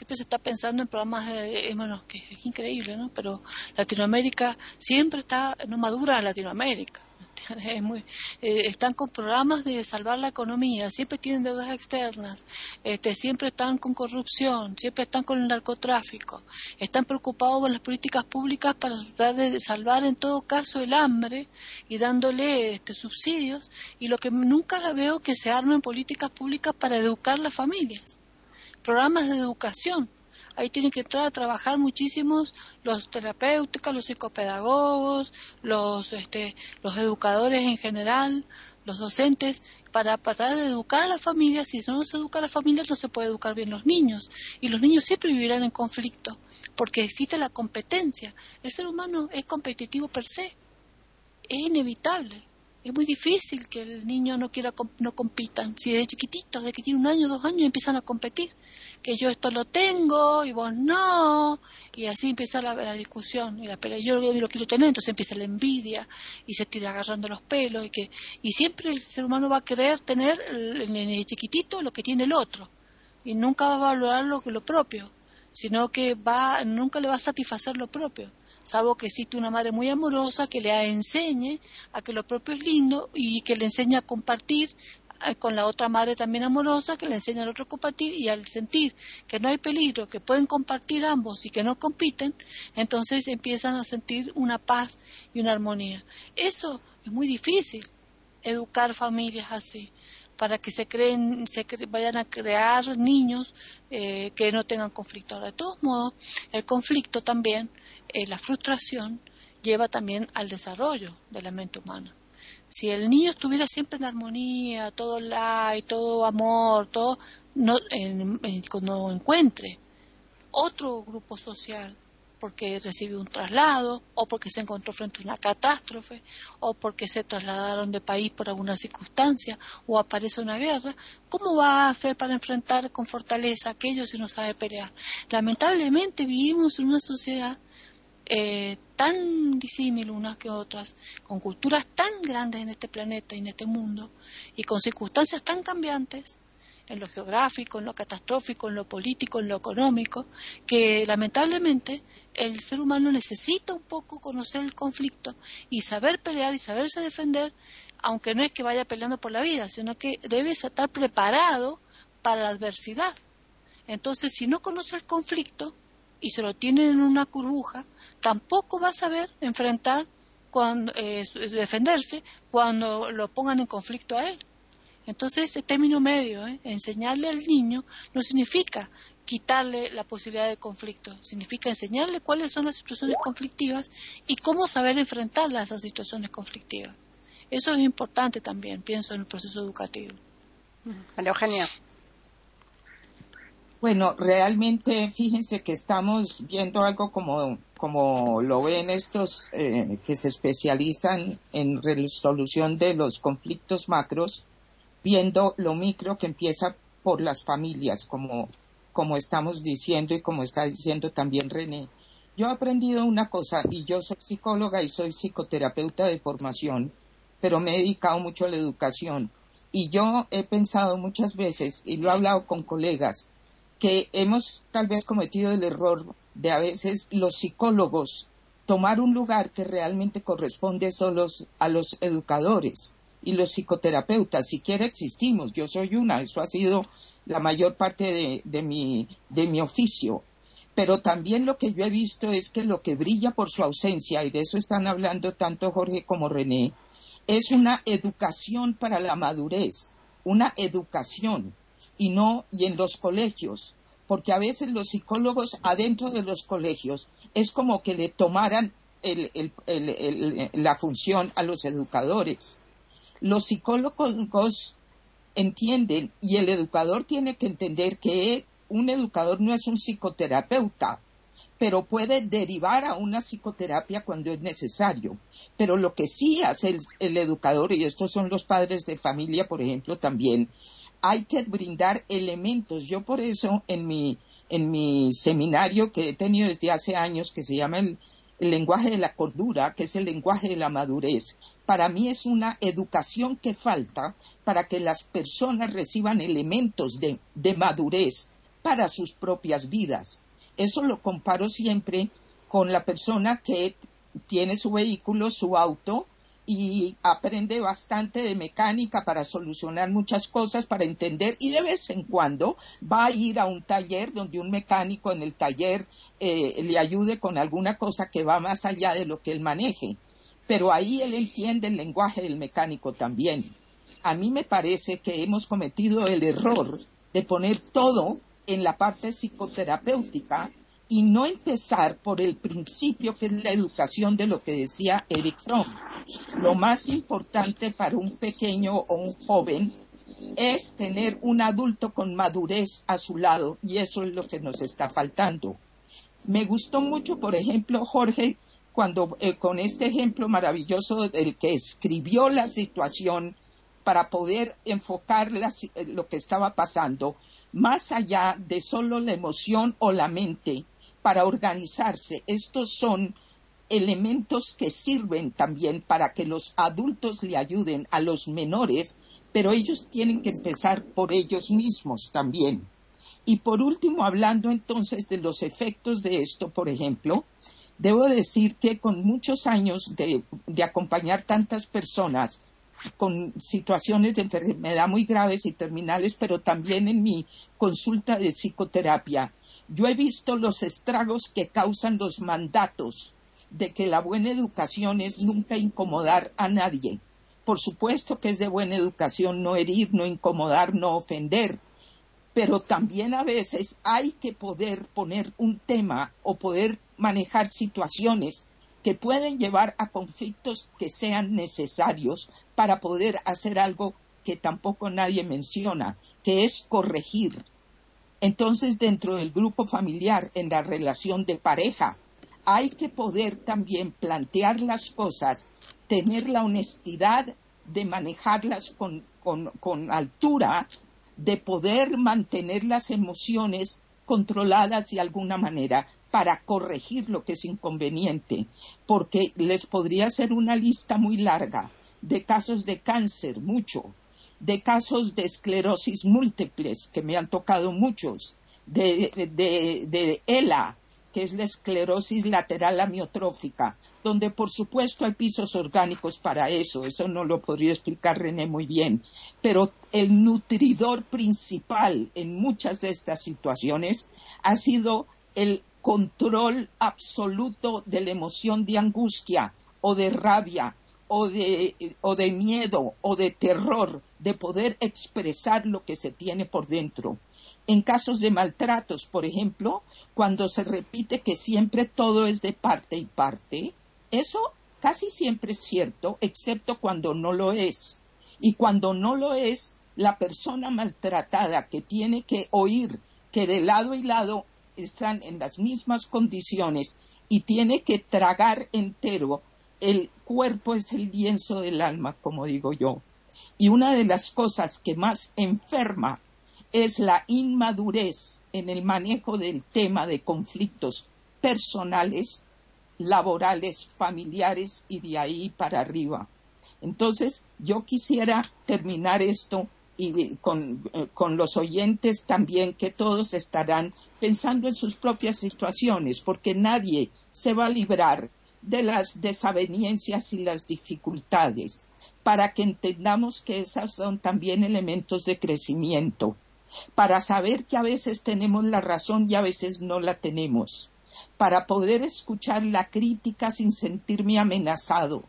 siempre se está pensando en programas, de, bueno, que es increíble, ¿no? Pero Latinoamérica siempre está, no madura Latinoamérica. Es muy, eh, están con programas de salvar la economía, siempre tienen deudas externas, este, siempre están con corrupción, siempre están con el narcotráfico, están preocupados por las políticas públicas para tratar de salvar en todo caso el hambre y dándole este, subsidios y lo que nunca veo que se armen políticas públicas para educar las familias programas de educación. Ahí tienen que entrar a trabajar muchísimos los terapeutas, los psicopedagogos, los, este, los educadores en general, los docentes, para tratar de educar a las familias. Si no se educa a las familias, no se puede educar bien los niños. Y los niños siempre vivirán en conflicto, porque existe la competencia. El ser humano es competitivo per se. Es inevitable. Es muy difícil que el niño no quiera no compitan. Si de chiquititos, de que tiene un año, dos años, empiezan a competir. Que yo esto lo tengo y vos no, y así empieza la, discusión. Y la pelea, yo lo, quiero tener, entonces empieza la envidia y se tira agarrando los pelos y que y siempre el ser humano va a querer tener en el chiquitito lo que tiene el otro. Y nunca va a valorar lo, lo propio, sino que va nunca le va a satisfacer lo propio salvo que existe una madre muy amorosa que le enseñe a que lo propio es lindo y que le enseñe a compartir eh, con la otra madre también amorosa que le enseña al otro a compartir y al sentir que no hay peligro, que pueden compartir ambos y que no compiten, entonces empiezan a sentir una paz y una armonía. Eso es muy difícil, educar familias así para que se creen, se vayan a crear niños eh, que no tengan conflicto. Ahora, de todos modos, el conflicto también, eh, la frustración, lleva también al desarrollo de la mente humana. Si el niño estuviera siempre en armonía, todo y todo amor, todo, no, cuando encuentre otro grupo social, porque recibió un traslado, o porque se encontró frente a una catástrofe, o porque se trasladaron de país por alguna circunstancia, o aparece una guerra, ¿cómo va a hacer para enfrentar con fortaleza aquello si no sabe pelear? Lamentablemente vivimos en una sociedad eh, tan disímiles unas que otras, con culturas tan grandes en este planeta y en este mundo, y con circunstancias tan cambiantes, en lo geográfico, en lo catastrófico, en lo político, en lo económico, que lamentablemente el ser humano necesita un poco conocer el conflicto y saber pelear y saberse defender, aunque no es que vaya peleando por la vida, sino que debe estar preparado para la adversidad. Entonces, si no conoce el conflicto y se lo tiene en una burbuja, tampoco va a saber enfrentar, cuando, eh, defenderse cuando lo pongan en conflicto a él. Entonces, ese término medio, ¿eh? enseñarle al niño, no significa quitarle la posibilidad de conflicto, significa enseñarle cuáles son las situaciones conflictivas y cómo saber enfrentarlas a esas situaciones conflictivas. Eso es importante también, pienso, en el proceso educativo. María Eugenia. Bueno, realmente fíjense que estamos viendo algo como, como lo ven estos eh, que se especializan en resolución de los conflictos macros, viendo lo micro que empieza por las familias, como, como estamos diciendo y como está diciendo también René. Yo he aprendido una cosa, y yo soy psicóloga y soy psicoterapeuta de formación, pero me he dedicado mucho a la educación. Y yo he pensado muchas veces, y lo he hablado con colegas, que hemos tal vez cometido el error de a veces los psicólogos tomar un lugar que realmente corresponde solo a los educadores y los psicoterapeutas, siquiera existimos, yo soy una, eso ha sido la mayor parte de, mi, de mi oficio. Pero también lo que yo he visto es que lo que brilla por su ausencia, y de eso están hablando tanto Jorge como René, es una educación para la madurez, una educación, y no, y en los colegios, porque a veces los psicólogos adentro de los colegios es como que le tomaran la función a los educadores los psicólogos entienden y el educador tiene que entender que un educador no es un psicoterapeuta, pero puede derivar a una psicoterapia cuando es necesario. Pero lo que sí hace el, educador, y estos son los padres de familia, por ejemplo, también, hay que brindar elementos. Yo por eso en mi, en mi seminario que he tenido desde hace años, que se llama el, lenguaje de la cordura, que es el lenguaje de la madurez, para mí es una educación que falta para que las personas reciban elementos de, de madurez para sus propias vidas. Eso lo comparo siempre con la persona que tiene su vehículo, su auto, y aprende bastante de mecánica para solucionar muchas cosas, para entender y de vez en cuando va a ir a un taller donde un mecánico en el taller eh, le ayude con alguna cosa que va más allá de lo que él maneje. Pero ahí él entiende el lenguaje del mecánico también. A mí me parece que hemos cometido el error de poner todo en la parte psicoterapéutica y no empezar por el principio que es la educación de lo que decía Eric Fromm. Lo más importante para un pequeño o un joven es tener un adulto con madurez a su lado y eso es lo que nos está faltando. Me gustó mucho, por ejemplo, Jorge, cuando eh, con este ejemplo maravilloso del que escribió la situación para poder enfocar lo que estaba pasando, más allá de solo la emoción o la mente, para organizarse. Estos son elementos que sirven también para que los adultos le ayuden a los menores, pero ellos tienen que empezar por ellos mismos también. Y por último, hablando entonces de los efectos de esto, por ejemplo, debo decir que con muchos años de, de acompañar tantas personas con situaciones de enfermedad muy graves y terminales, pero también en mi consulta de psicoterapia, yo he visto los estragos que causan los mandatos de que la buena educación es nunca incomodar a nadie. Por supuesto que es de buena educación no herir, no incomodar, no ofender, pero también a veces hay que poder poner un tema o poder manejar situaciones que pueden llevar a conflictos que sean necesarios para poder hacer algo que tampoco nadie menciona, que es corregir, entonces, dentro del grupo familiar, en la relación de pareja, hay que poder también plantear las cosas, tener la honestidad de manejarlas con, altura, de poder mantener las emociones controladas de alguna manera para corregir lo que es inconveniente, porque les podría hacer una lista muy larga de casos de cáncer, mucho, de casos de esclerosis múltiples, que me han tocado muchos, de, de, de ELA, que es la esclerosis lateral amiotrófica, donde por supuesto hay pisos orgánicos para eso, eso no lo podría explicar René muy bien, pero el nutridor principal en muchas de estas situaciones ha sido el control absoluto de la emoción de angustia o de rabia o de, o de miedo o de terror, de poder expresar lo que se tiene por dentro. En casos de maltratos, por ejemplo, cuando se repite que siempre todo es de parte y parte, eso casi siempre es cierto, excepto cuando no lo es. Y cuando no lo es, la persona maltratada que tiene que oír que de lado y lado están en las mismas condiciones y tiene que tragar entero, el cuerpo es el lienzo del alma, como digo yo. Y una de las cosas que más enferma es la inmadurez en el manejo del tema de conflictos personales, laborales, familiares y de ahí para arriba. Entonces, yo quisiera terminar esto y con, eh, con, los oyentes también que todos estarán pensando en sus propias situaciones, porque nadie se va a librar de las desavenencias y las dificultades, para que entendamos que esas son también elementos de crecimiento para saber que a veces tenemos la razón y a veces no la tenemos, para poder escuchar la crítica sin sentirme amenazado,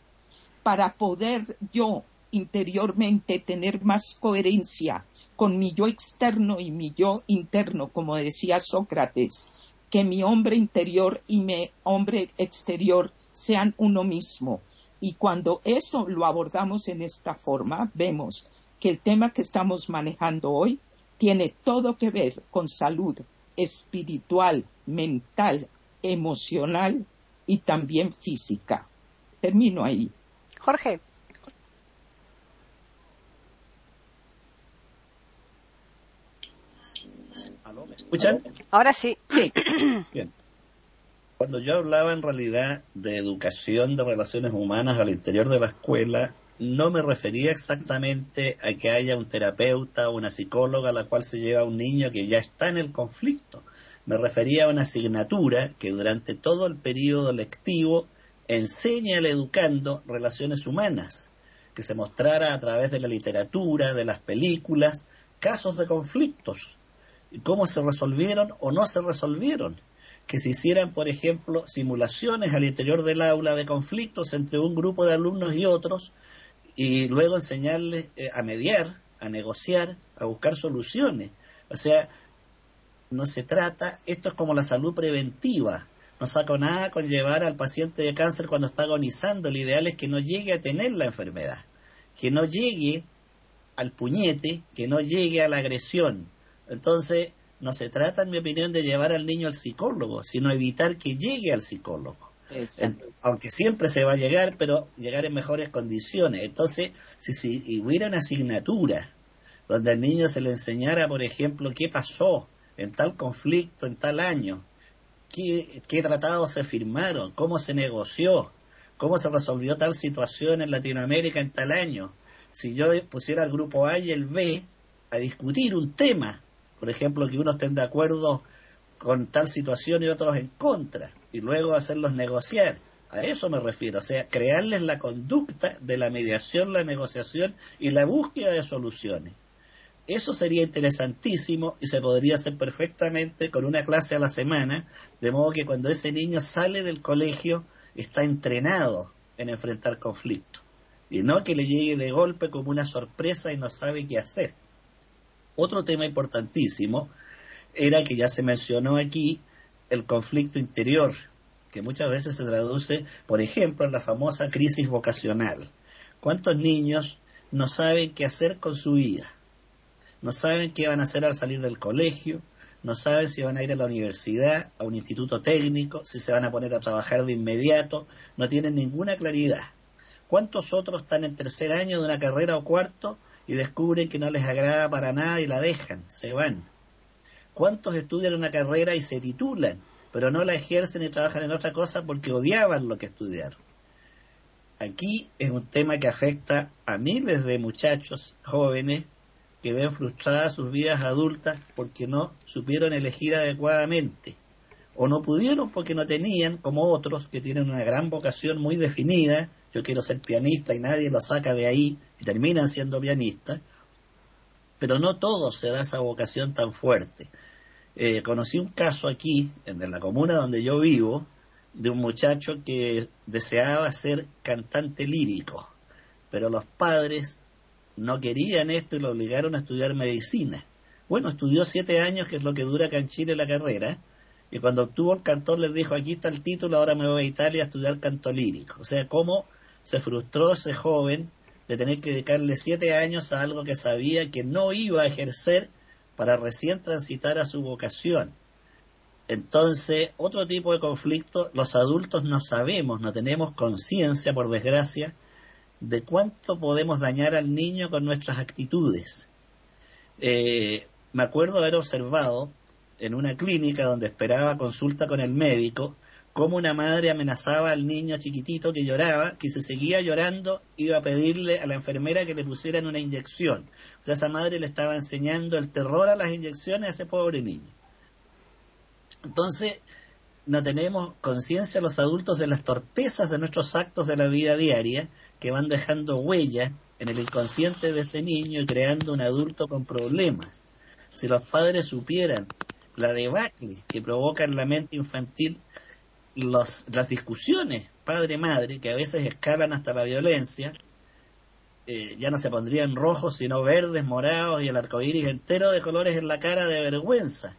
para poder yo interiormente tener más coherencia con mi yo externo y mi yo interno, como decía Sócrates, que mi hombre interior y mi hombre exterior sean uno mismo. Y cuando eso lo abordamos en esta forma, vemos que el tema que estamos manejando hoy tiene todo que ver con salud espiritual, mental, emocional y también física. Termino ahí. Jorge. ¿Me escuchan? Ahora sí. Sí. Bien. Cuando yo hablaba en realidad de educación de relaciones humanas al interior de la escuela, no me refería exactamente a que haya un terapeuta o una psicóloga a la cual se lleva un niño que ya está en el conflicto. Me refería a una asignatura que durante todo el periodo lectivo enseña al educando relaciones humanas, que se mostrara a través de la literatura, de las películas, casos de conflictos, y cómo se resolvieron o no se resolvieron, que se hicieran, por ejemplo, simulaciones al interior del aula de conflictos entre un grupo de alumnos y otros, y luego enseñarles eh, a mediar, a negociar, a buscar soluciones. O sea, no se trata, esto es como la salud preventiva. No saco nada con llevar al paciente de cáncer cuando está agonizando. El ideal es que no llegue a tener la enfermedad, que no llegue al puñete, que no llegue a la agresión. Entonces, no se trata, en mi opinión, de llevar al niño al psicólogo, sino evitar que llegue al psicólogo aunque siempre se va a llegar, pero llegar en mejores condiciones. Entonces, si, hubiera una asignatura donde al niño se le enseñara, por ejemplo, qué pasó en tal conflicto, en tal año, qué, qué tratados se firmaron, cómo se negoció, cómo se resolvió tal situación en Latinoamérica en tal año. Si yo pusiera al grupo A y el B a discutir un tema, por ejemplo, que unos estén de acuerdo con tal situación y otros en contra, y luego hacerlos negociar. A eso me refiero, o sea, crearles la conducta de la mediación, la negociación y la búsqueda de soluciones. Eso sería interesantísimo y se podría hacer perfectamente con una clase a la semana, de modo que cuando ese niño sale del colegio está entrenado en enfrentar conflictos y no que le llegue de golpe como una sorpresa y no sabe qué hacer. Otro tema importantísimo era que ya se mencionó aquí el conflicto interior, que muchas veces se traduce, por ejemplo, en la famosa crisis vocacional. ¿Cuántos niños no saben qué hacer con su vida? No saben qué van a hacer al salir del colegio, no saben si van a ir a la universidad, a un instituto técnico, si se van a poner a trabajar de inmediato, no tienen ninguna claridad. ¿Cuántos otros están en tercer año de una carrera o cuarto y descubren que no les agrada para nada y la dejan, se van? ¿Cuántos estudian una carrera y se titulan, pero no la ejercen y trabajan en otra cosa porque odiaban lo que estudiaron? Aquí es un tema que afecta a miles de muchachos jóvenes que ven frustradas sus vidas adultas porque no supieron elegir adecuadamente o no pudieron porque no tenían, como otros que tienen una gran vocación muy definida, yo quiero ser pianista y nadie lo saca de ahí y terminan siendo pianistas, pero no todos se da esa vocación tan fuerte. Eh, conocí un caso aquí, en la comuna donde yo vivo, de un muchacho que deseaba ser cantante lírico, pero los padres no querían esto y lo obligaron a estudiar medicina. Bueno, estudió siete años, que es lo que dura acá en Chile la carrera, y cuando obtuvo el cantor les dijo, aquí está el título, ahora me voy a Italia a estudiar canto lírico. O sea, cómo se frustró ese joven de tener que dedicarle siete años a algo que sabía que no iba a ejercer para recién transitar a su vocación. Entonces, otro tipo de conflicto, los adultos no sabemos, no tenemos conciencia, por desgracia, de cuánto podemos dañar al niño con nuestras actitudes. Eh, me acuerdo haber observado en una clínica donde esperaba consulta con el médico, cómo una madre amenazaba al niño chiquitito que lloraba, que se seguía llorando, iba a pedirle a la enfermera que le pusieran una inyección. O sea, esa madre le estaba enseñando el terror a las inyecciones a ese pobre niño. Entonces, no tenemos conciencia los adultos de las torpezas de nuestros actos de la vida diaria que van dejando huella en el inconsciente de ese niño y creando un adulto con problemas. Si los padres supieran la debacle que provoca en la mente infantil los, las discusiones padre-madre, que a veces escalan hasta la violencia, eh, ya no se pondrían rojos, sino verdes, morados y el arco iris entero de colores en la cara de vergüenza,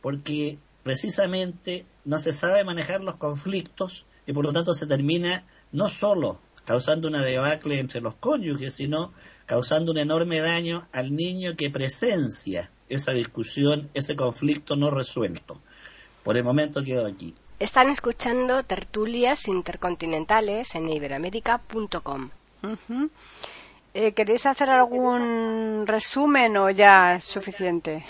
porque precisamente no se sabe manejar los conflictos y por lo tanto se termina no solo causando una debacle entre los cónyuges, sino causando un enorme daño al niño que presencia esa discusión, ese conflicto no resuelto. Por el momento quedo aquí. Están escuchando tertulias intercontinentales en iberamérica.com. Eh, ¿Queréis hacer algún resumen o ya es suficiente?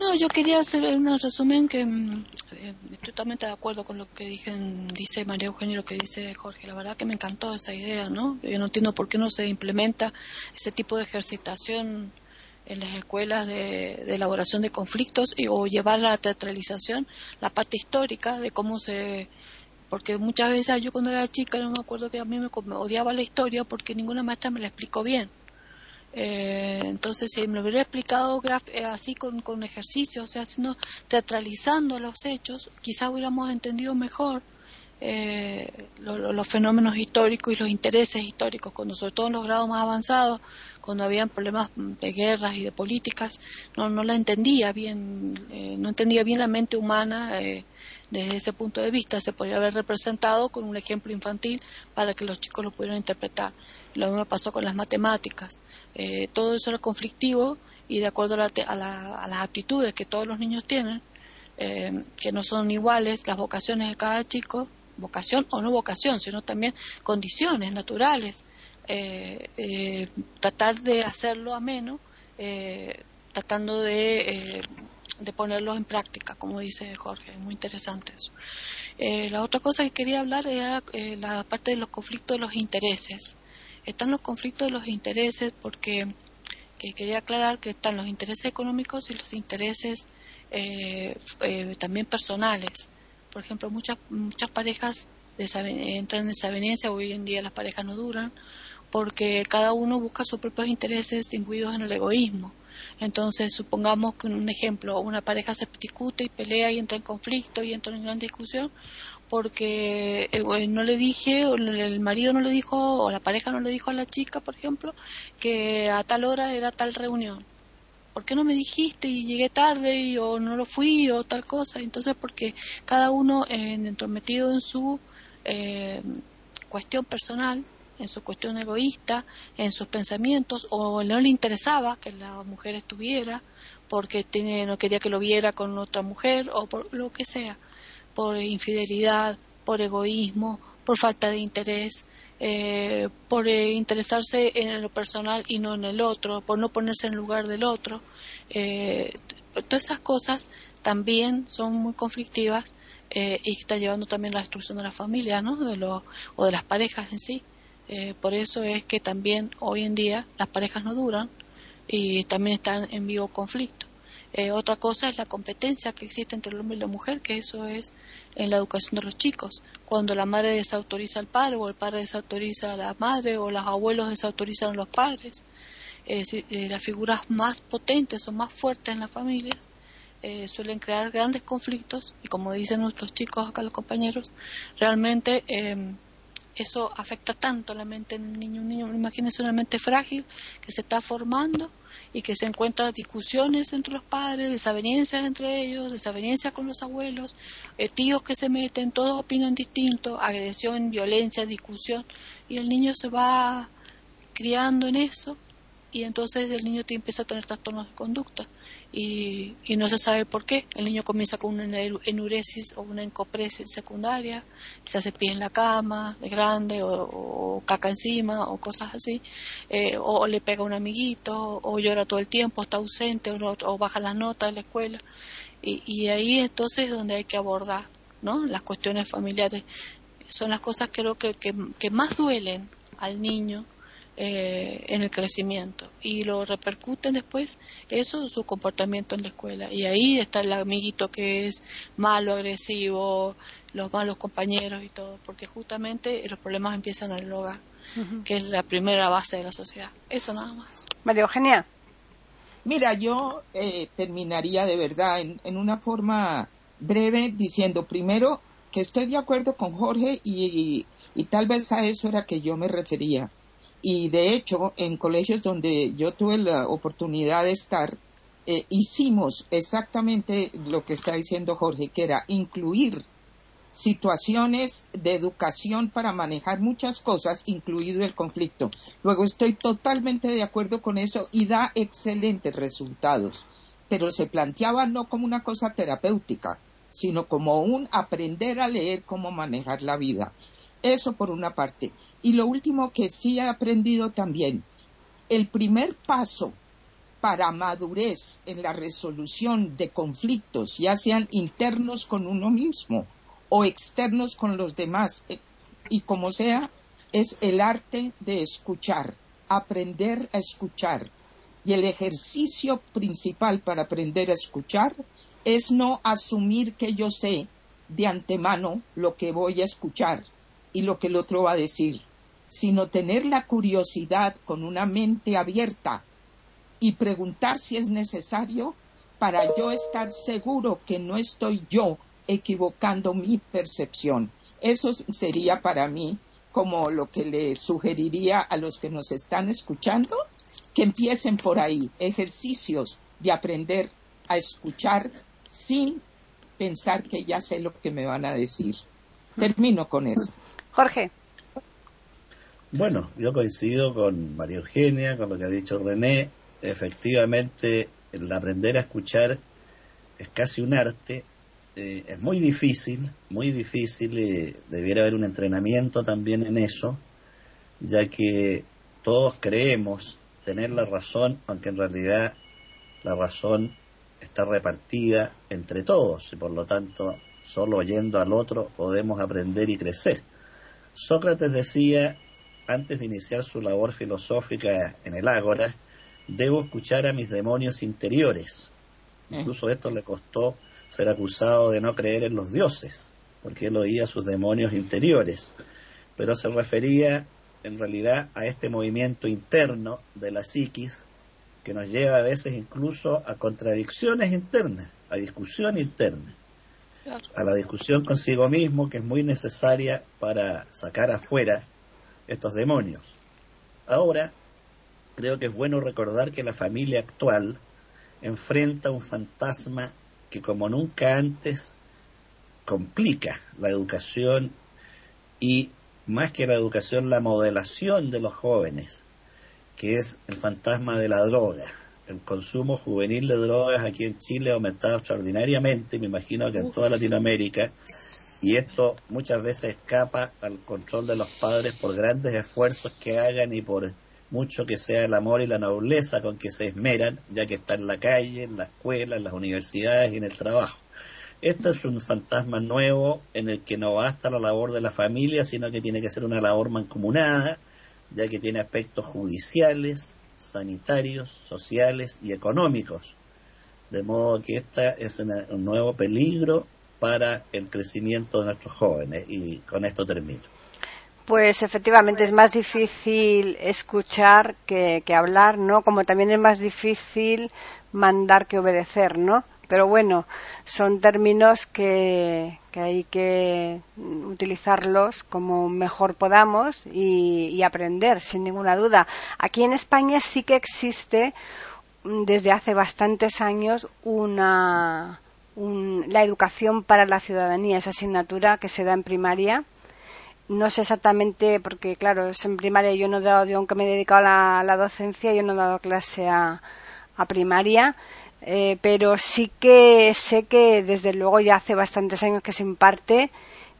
No, yo quería hacer un resumen que mm, eh, estoy totalmente de acuerdo con lo que dice María Eugenia y lo que dice Jorge. La verdad que me encantó esa idea, ¿no? Yo no entiendo por qué no se implementa ese tipo de ejercitación en las escuelas de, elaboración de conflictos y, o llevar a la teatralización la parte histórica de cómo se porque muchas veces yo cuando era chica no me acuerdo que a mí me, odiaba la historia porque ninguna maestra me la explicó bien. Eh, entonces si me hubiera explicado eh, así con, con ejercicios o sea haciendo teatralizando los hechos quizás hubiéramos entendido mejor eh, los fenómenos históricos y los intereses históricos, cuando sobre todo en los grados más avanzados, cuando habían problemas de guerras y de políticas, no, no la entendía bien, eh, no entendía bien la mente humana eh, desde ese punto de vista. Se podría haber representado con un ejemplo infantil para que los chicos lo pudieran interpretar. Lo mismo pasó con las matemáticas. todo eso era conflictivo y de acuerdo a, a las aptitudes que todos los niños tienen, que no son iguales las vocaciones de cada chico, vocación o no vocación, sino también condiciones naturales. Eh, eh, tratar de hacerlo ameno, eh, tratando de, de ponerlo en práctica, como dice Jorge, muy interesante eso. la otra cosa que quería hablar era la parte de los conflictos de los intereses. Están los conflictos de los intereses porque que quería aclarar que están los intereses económicos y los intereses también personales por ejemplo, muchas, muchas parejas entran en desavenencia, hoy en día las parejas no duran, porque cada uno busca sus propios intereses imbuidos en el egoísmo. Entonces, supongamos que un ejemplo, una pareja se discute y pelea y entra en conflicto y entra en gran discusión porque eh, no le dije, o el marido no le dijo, o la pareja no le dijo a la chica, por ejemplo, que a tal hora era tal reunión. ¿Por qué no me dijiste y llegué tarde y, o no lo fui o tal cosa? Entonces, porque cada uno eh, entrometido en su eh, cuestión personal, en su cuestión egoísta, en sus pensamientos, o no le interesaba que la mujer estuviera porque tiene, no quería que lo viera con otra mujer o por lo que sea, por infidelidad, por egoísmo, por falta de interés, eh, por eh, interesarse en lo personal y no en el otro, por no ponerse en lugar del otro. Eh, todas esas cosas también son muy conflictivas y está llevando también a la destrucción de la familia ¿no? de lo, o de las parejas en sí. por eso es que también hoy en día las parejas no duran y también están en vivo conflicto. Eh, otra cosa es la competencia que existe entre el hombre y la mujer, que eso es en la educación de los chicos. Cuando la madre desautoriza al padre o el padre desautoriza a la madre o los abuelos desautorizan a los padres, eh, las figuras más potentes o más fuertes en las familias eh, suelen crear grandes conflictos y como dicen nuestros chicos acá los compañeros, realmente em, eso afecta tanto la mente de un niño. Un niño, imagínense una mente frágil que se está formando y que se encuentran discusiones entre los padres, desavenencias entre ellos, desavenencias con los abuelos, eh, tíos que se meten, todos opinan distinto, agresión, violencia, discusión, y el niño se va criando en eso y entonces el niño te empieza a tener trastornos de conducta y, no se sabe por qué. El niño comienza con una enuresis o una encopresis secundaria, se hace pie en la cama de grande o, caca encima o cosas así, eh, o, le pega un amiguito o llora todo el tiempo, está ausente o, baja las notas de la escuela. Y, y ahí entonces es donde hay que abordar ¿no? las cuestiones familiares. Son las cosas creo que, que más duelen al niño eh, en el crecimiento y lo repercuten después eso su comportamiento en la escuela. Y ahí está el amiguito que es malo agresivo los malos compañeros y todo porque justamente los problemas empiezan en el hogar que es la primera base de la sociedad. Eso nada más. María Eugenia. Mira yo eh, terminaría de verdad en, en una forma breve diciendo primero que estoy de acuerdo con Jorge y, y, tal vez a eso era que yo me refería y de hecho en colegios donde yo tuve la oportunidad de estar, eh, hicimos exactamente lo que está diciendo Jorge, que era incluir situaciones de educación para manejar muchas cosas, incluido el conflicto. Luego estoy totalmente de acuerdo con eso y da excelentes resultados, pero se planteaba no como una cosa terapéutica, sino como un aprender a leer cómo manejar la vida. Eso por una parte. Y lo último que sí he aprendido también, el primer paso para madurez en la resolución de conflictos, ya sean internos con uno mismo o externos con los demás, eh, y como sea, es el arte de escuchar, aprender a escuchar. Y el ejercicio principal para aprender a escuchar es no asumir que yo sé de antemano lo que voy a escuchar, y lo que el otro va a decir, sino tener la curiosidad con una mente abierta y preguntar si es necesario para yo estar seguro que no estoy yo equivocando mi percepción. Eso sería para mí como lo que le sugeriría a los que nos están escuchando, que empiecen por ahí, ejercicios de aprender a escuchar sin pensar que ya sé lo que me van a decir. Termino con eso. Jorge. Bueno, yo coincido con María Eugenia, con lo que ha dicho René. Efectivamente, el aprender a escuchar es casi un arte. Eh, es muy difícil, muy difícil. debiera haber un entrenamiento también en eso, ya que todos creemos tener la razón, aunque en realidad la razón está repartida entre todos y por lo tanto solo oyendo al otro podemos aprender y crecer. Sócrates decía, antes de iniciar su labor filosófica en el Ágora, debo escuchar a mis demonios interiores. Mm. Incluso esto le costó ser acusado de no creer en los dioses, porque él oía a sus demonios interiores. Pero se refería en realidad a este movimiento interno de la psiquis que nos lleva a veces incluso a contradicciones internas, a discusión interna a la discusión consigo mismo que es muy necesaria para sacar afuera estos demonios. Ahora, creo que es bueno recordar que la familia actual enfrenta un fantasma que como nunca antes complica la educación y más que la educación, la modelación de los jóvenes, que es el fantasma de la droga. El consumo juvenil de drogas aquí en Chile ha aumentado extraordinariamente, me imagino que en toda Latinoamérica, y esto muchas veces escapa al control de los padres por grandes esfuerzos que hagan y por mucho que sea el amor y la nobleza con que se esmeran, ya que está en la calle, en la escuela, en las universidades y en el trabajo. Esto es un fantasma nuevo en el que no basta la labor de la familia, sino que tiene que ser una labor mancomunada, ya que tiene aspectos judiciales, sanitarios, sociales y económicos. De modo que esta es un nuevo peligro para el crecimiento de nuestros jóvenes. Y con esto termino. Pues efectivamente es más difícil escuchar que, que, hablar, ¿no? Como también es más difícil mandar que obedecer, ¿no? Pero bueno, son términos que, que hay que utilizarlos como mejor podamos y, aprender, sin ninguna duda. Aquí en España sí que existe mm, desde hace bastantes años una, un, la educación para la ciudadanía, esa asignatura que se da en primaria no sé exactamente, porque claro, es en primaria, yo no he dado, yo aunque me he dedicado a la, docencia, yo no he dado clase a, a primaria, eh, pero sí que sé que desde luego ya hace bastantes años que se imparte.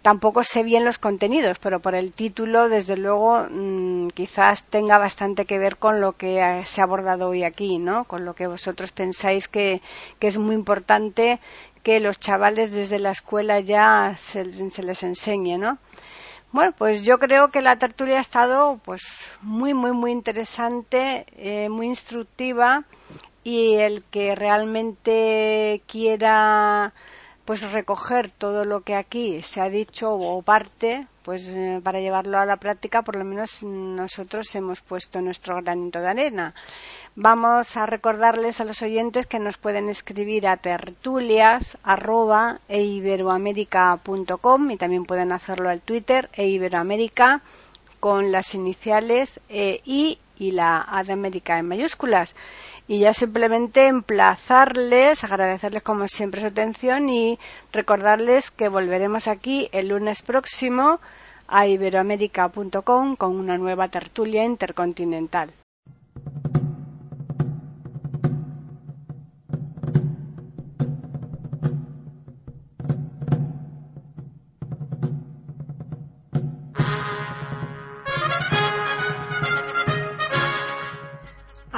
Tampoco sé bien los contenidos, pero por el título, desde luego, mmm, quizás tenga bastante que ver con lo que se ha abordado hoy aquí, ¿no? Con lo que vosotros pensáis que, es muy importante que los chavales desde la escuela ya se, se les enseñe, ¿no? Bueno, pues yo creo que la tertulia ha estado pues muy, muy, muy interesante, eh, muy instructiva y el que realmente quiera pues recoger todo lo que aquí se ha dicho o parte, pues eh, para llevarlo a la práctica, por lo menos nosotros hemos puesto nuestro granito de arena. Vamos a recordarles a los oyentes que nos pueden escribir a tertulias@eiberoamerica.com y también pueden hacerlo al Twitter eiberoamerica con las iniciales e, I y la A de América en mayúsculas. Y ya simplemente emplazarles, agradecerles como siempre su atención y recordarles que volveremos aquí el lunes próximo a iberoamerica.com con una nueva tertulia intercontinental.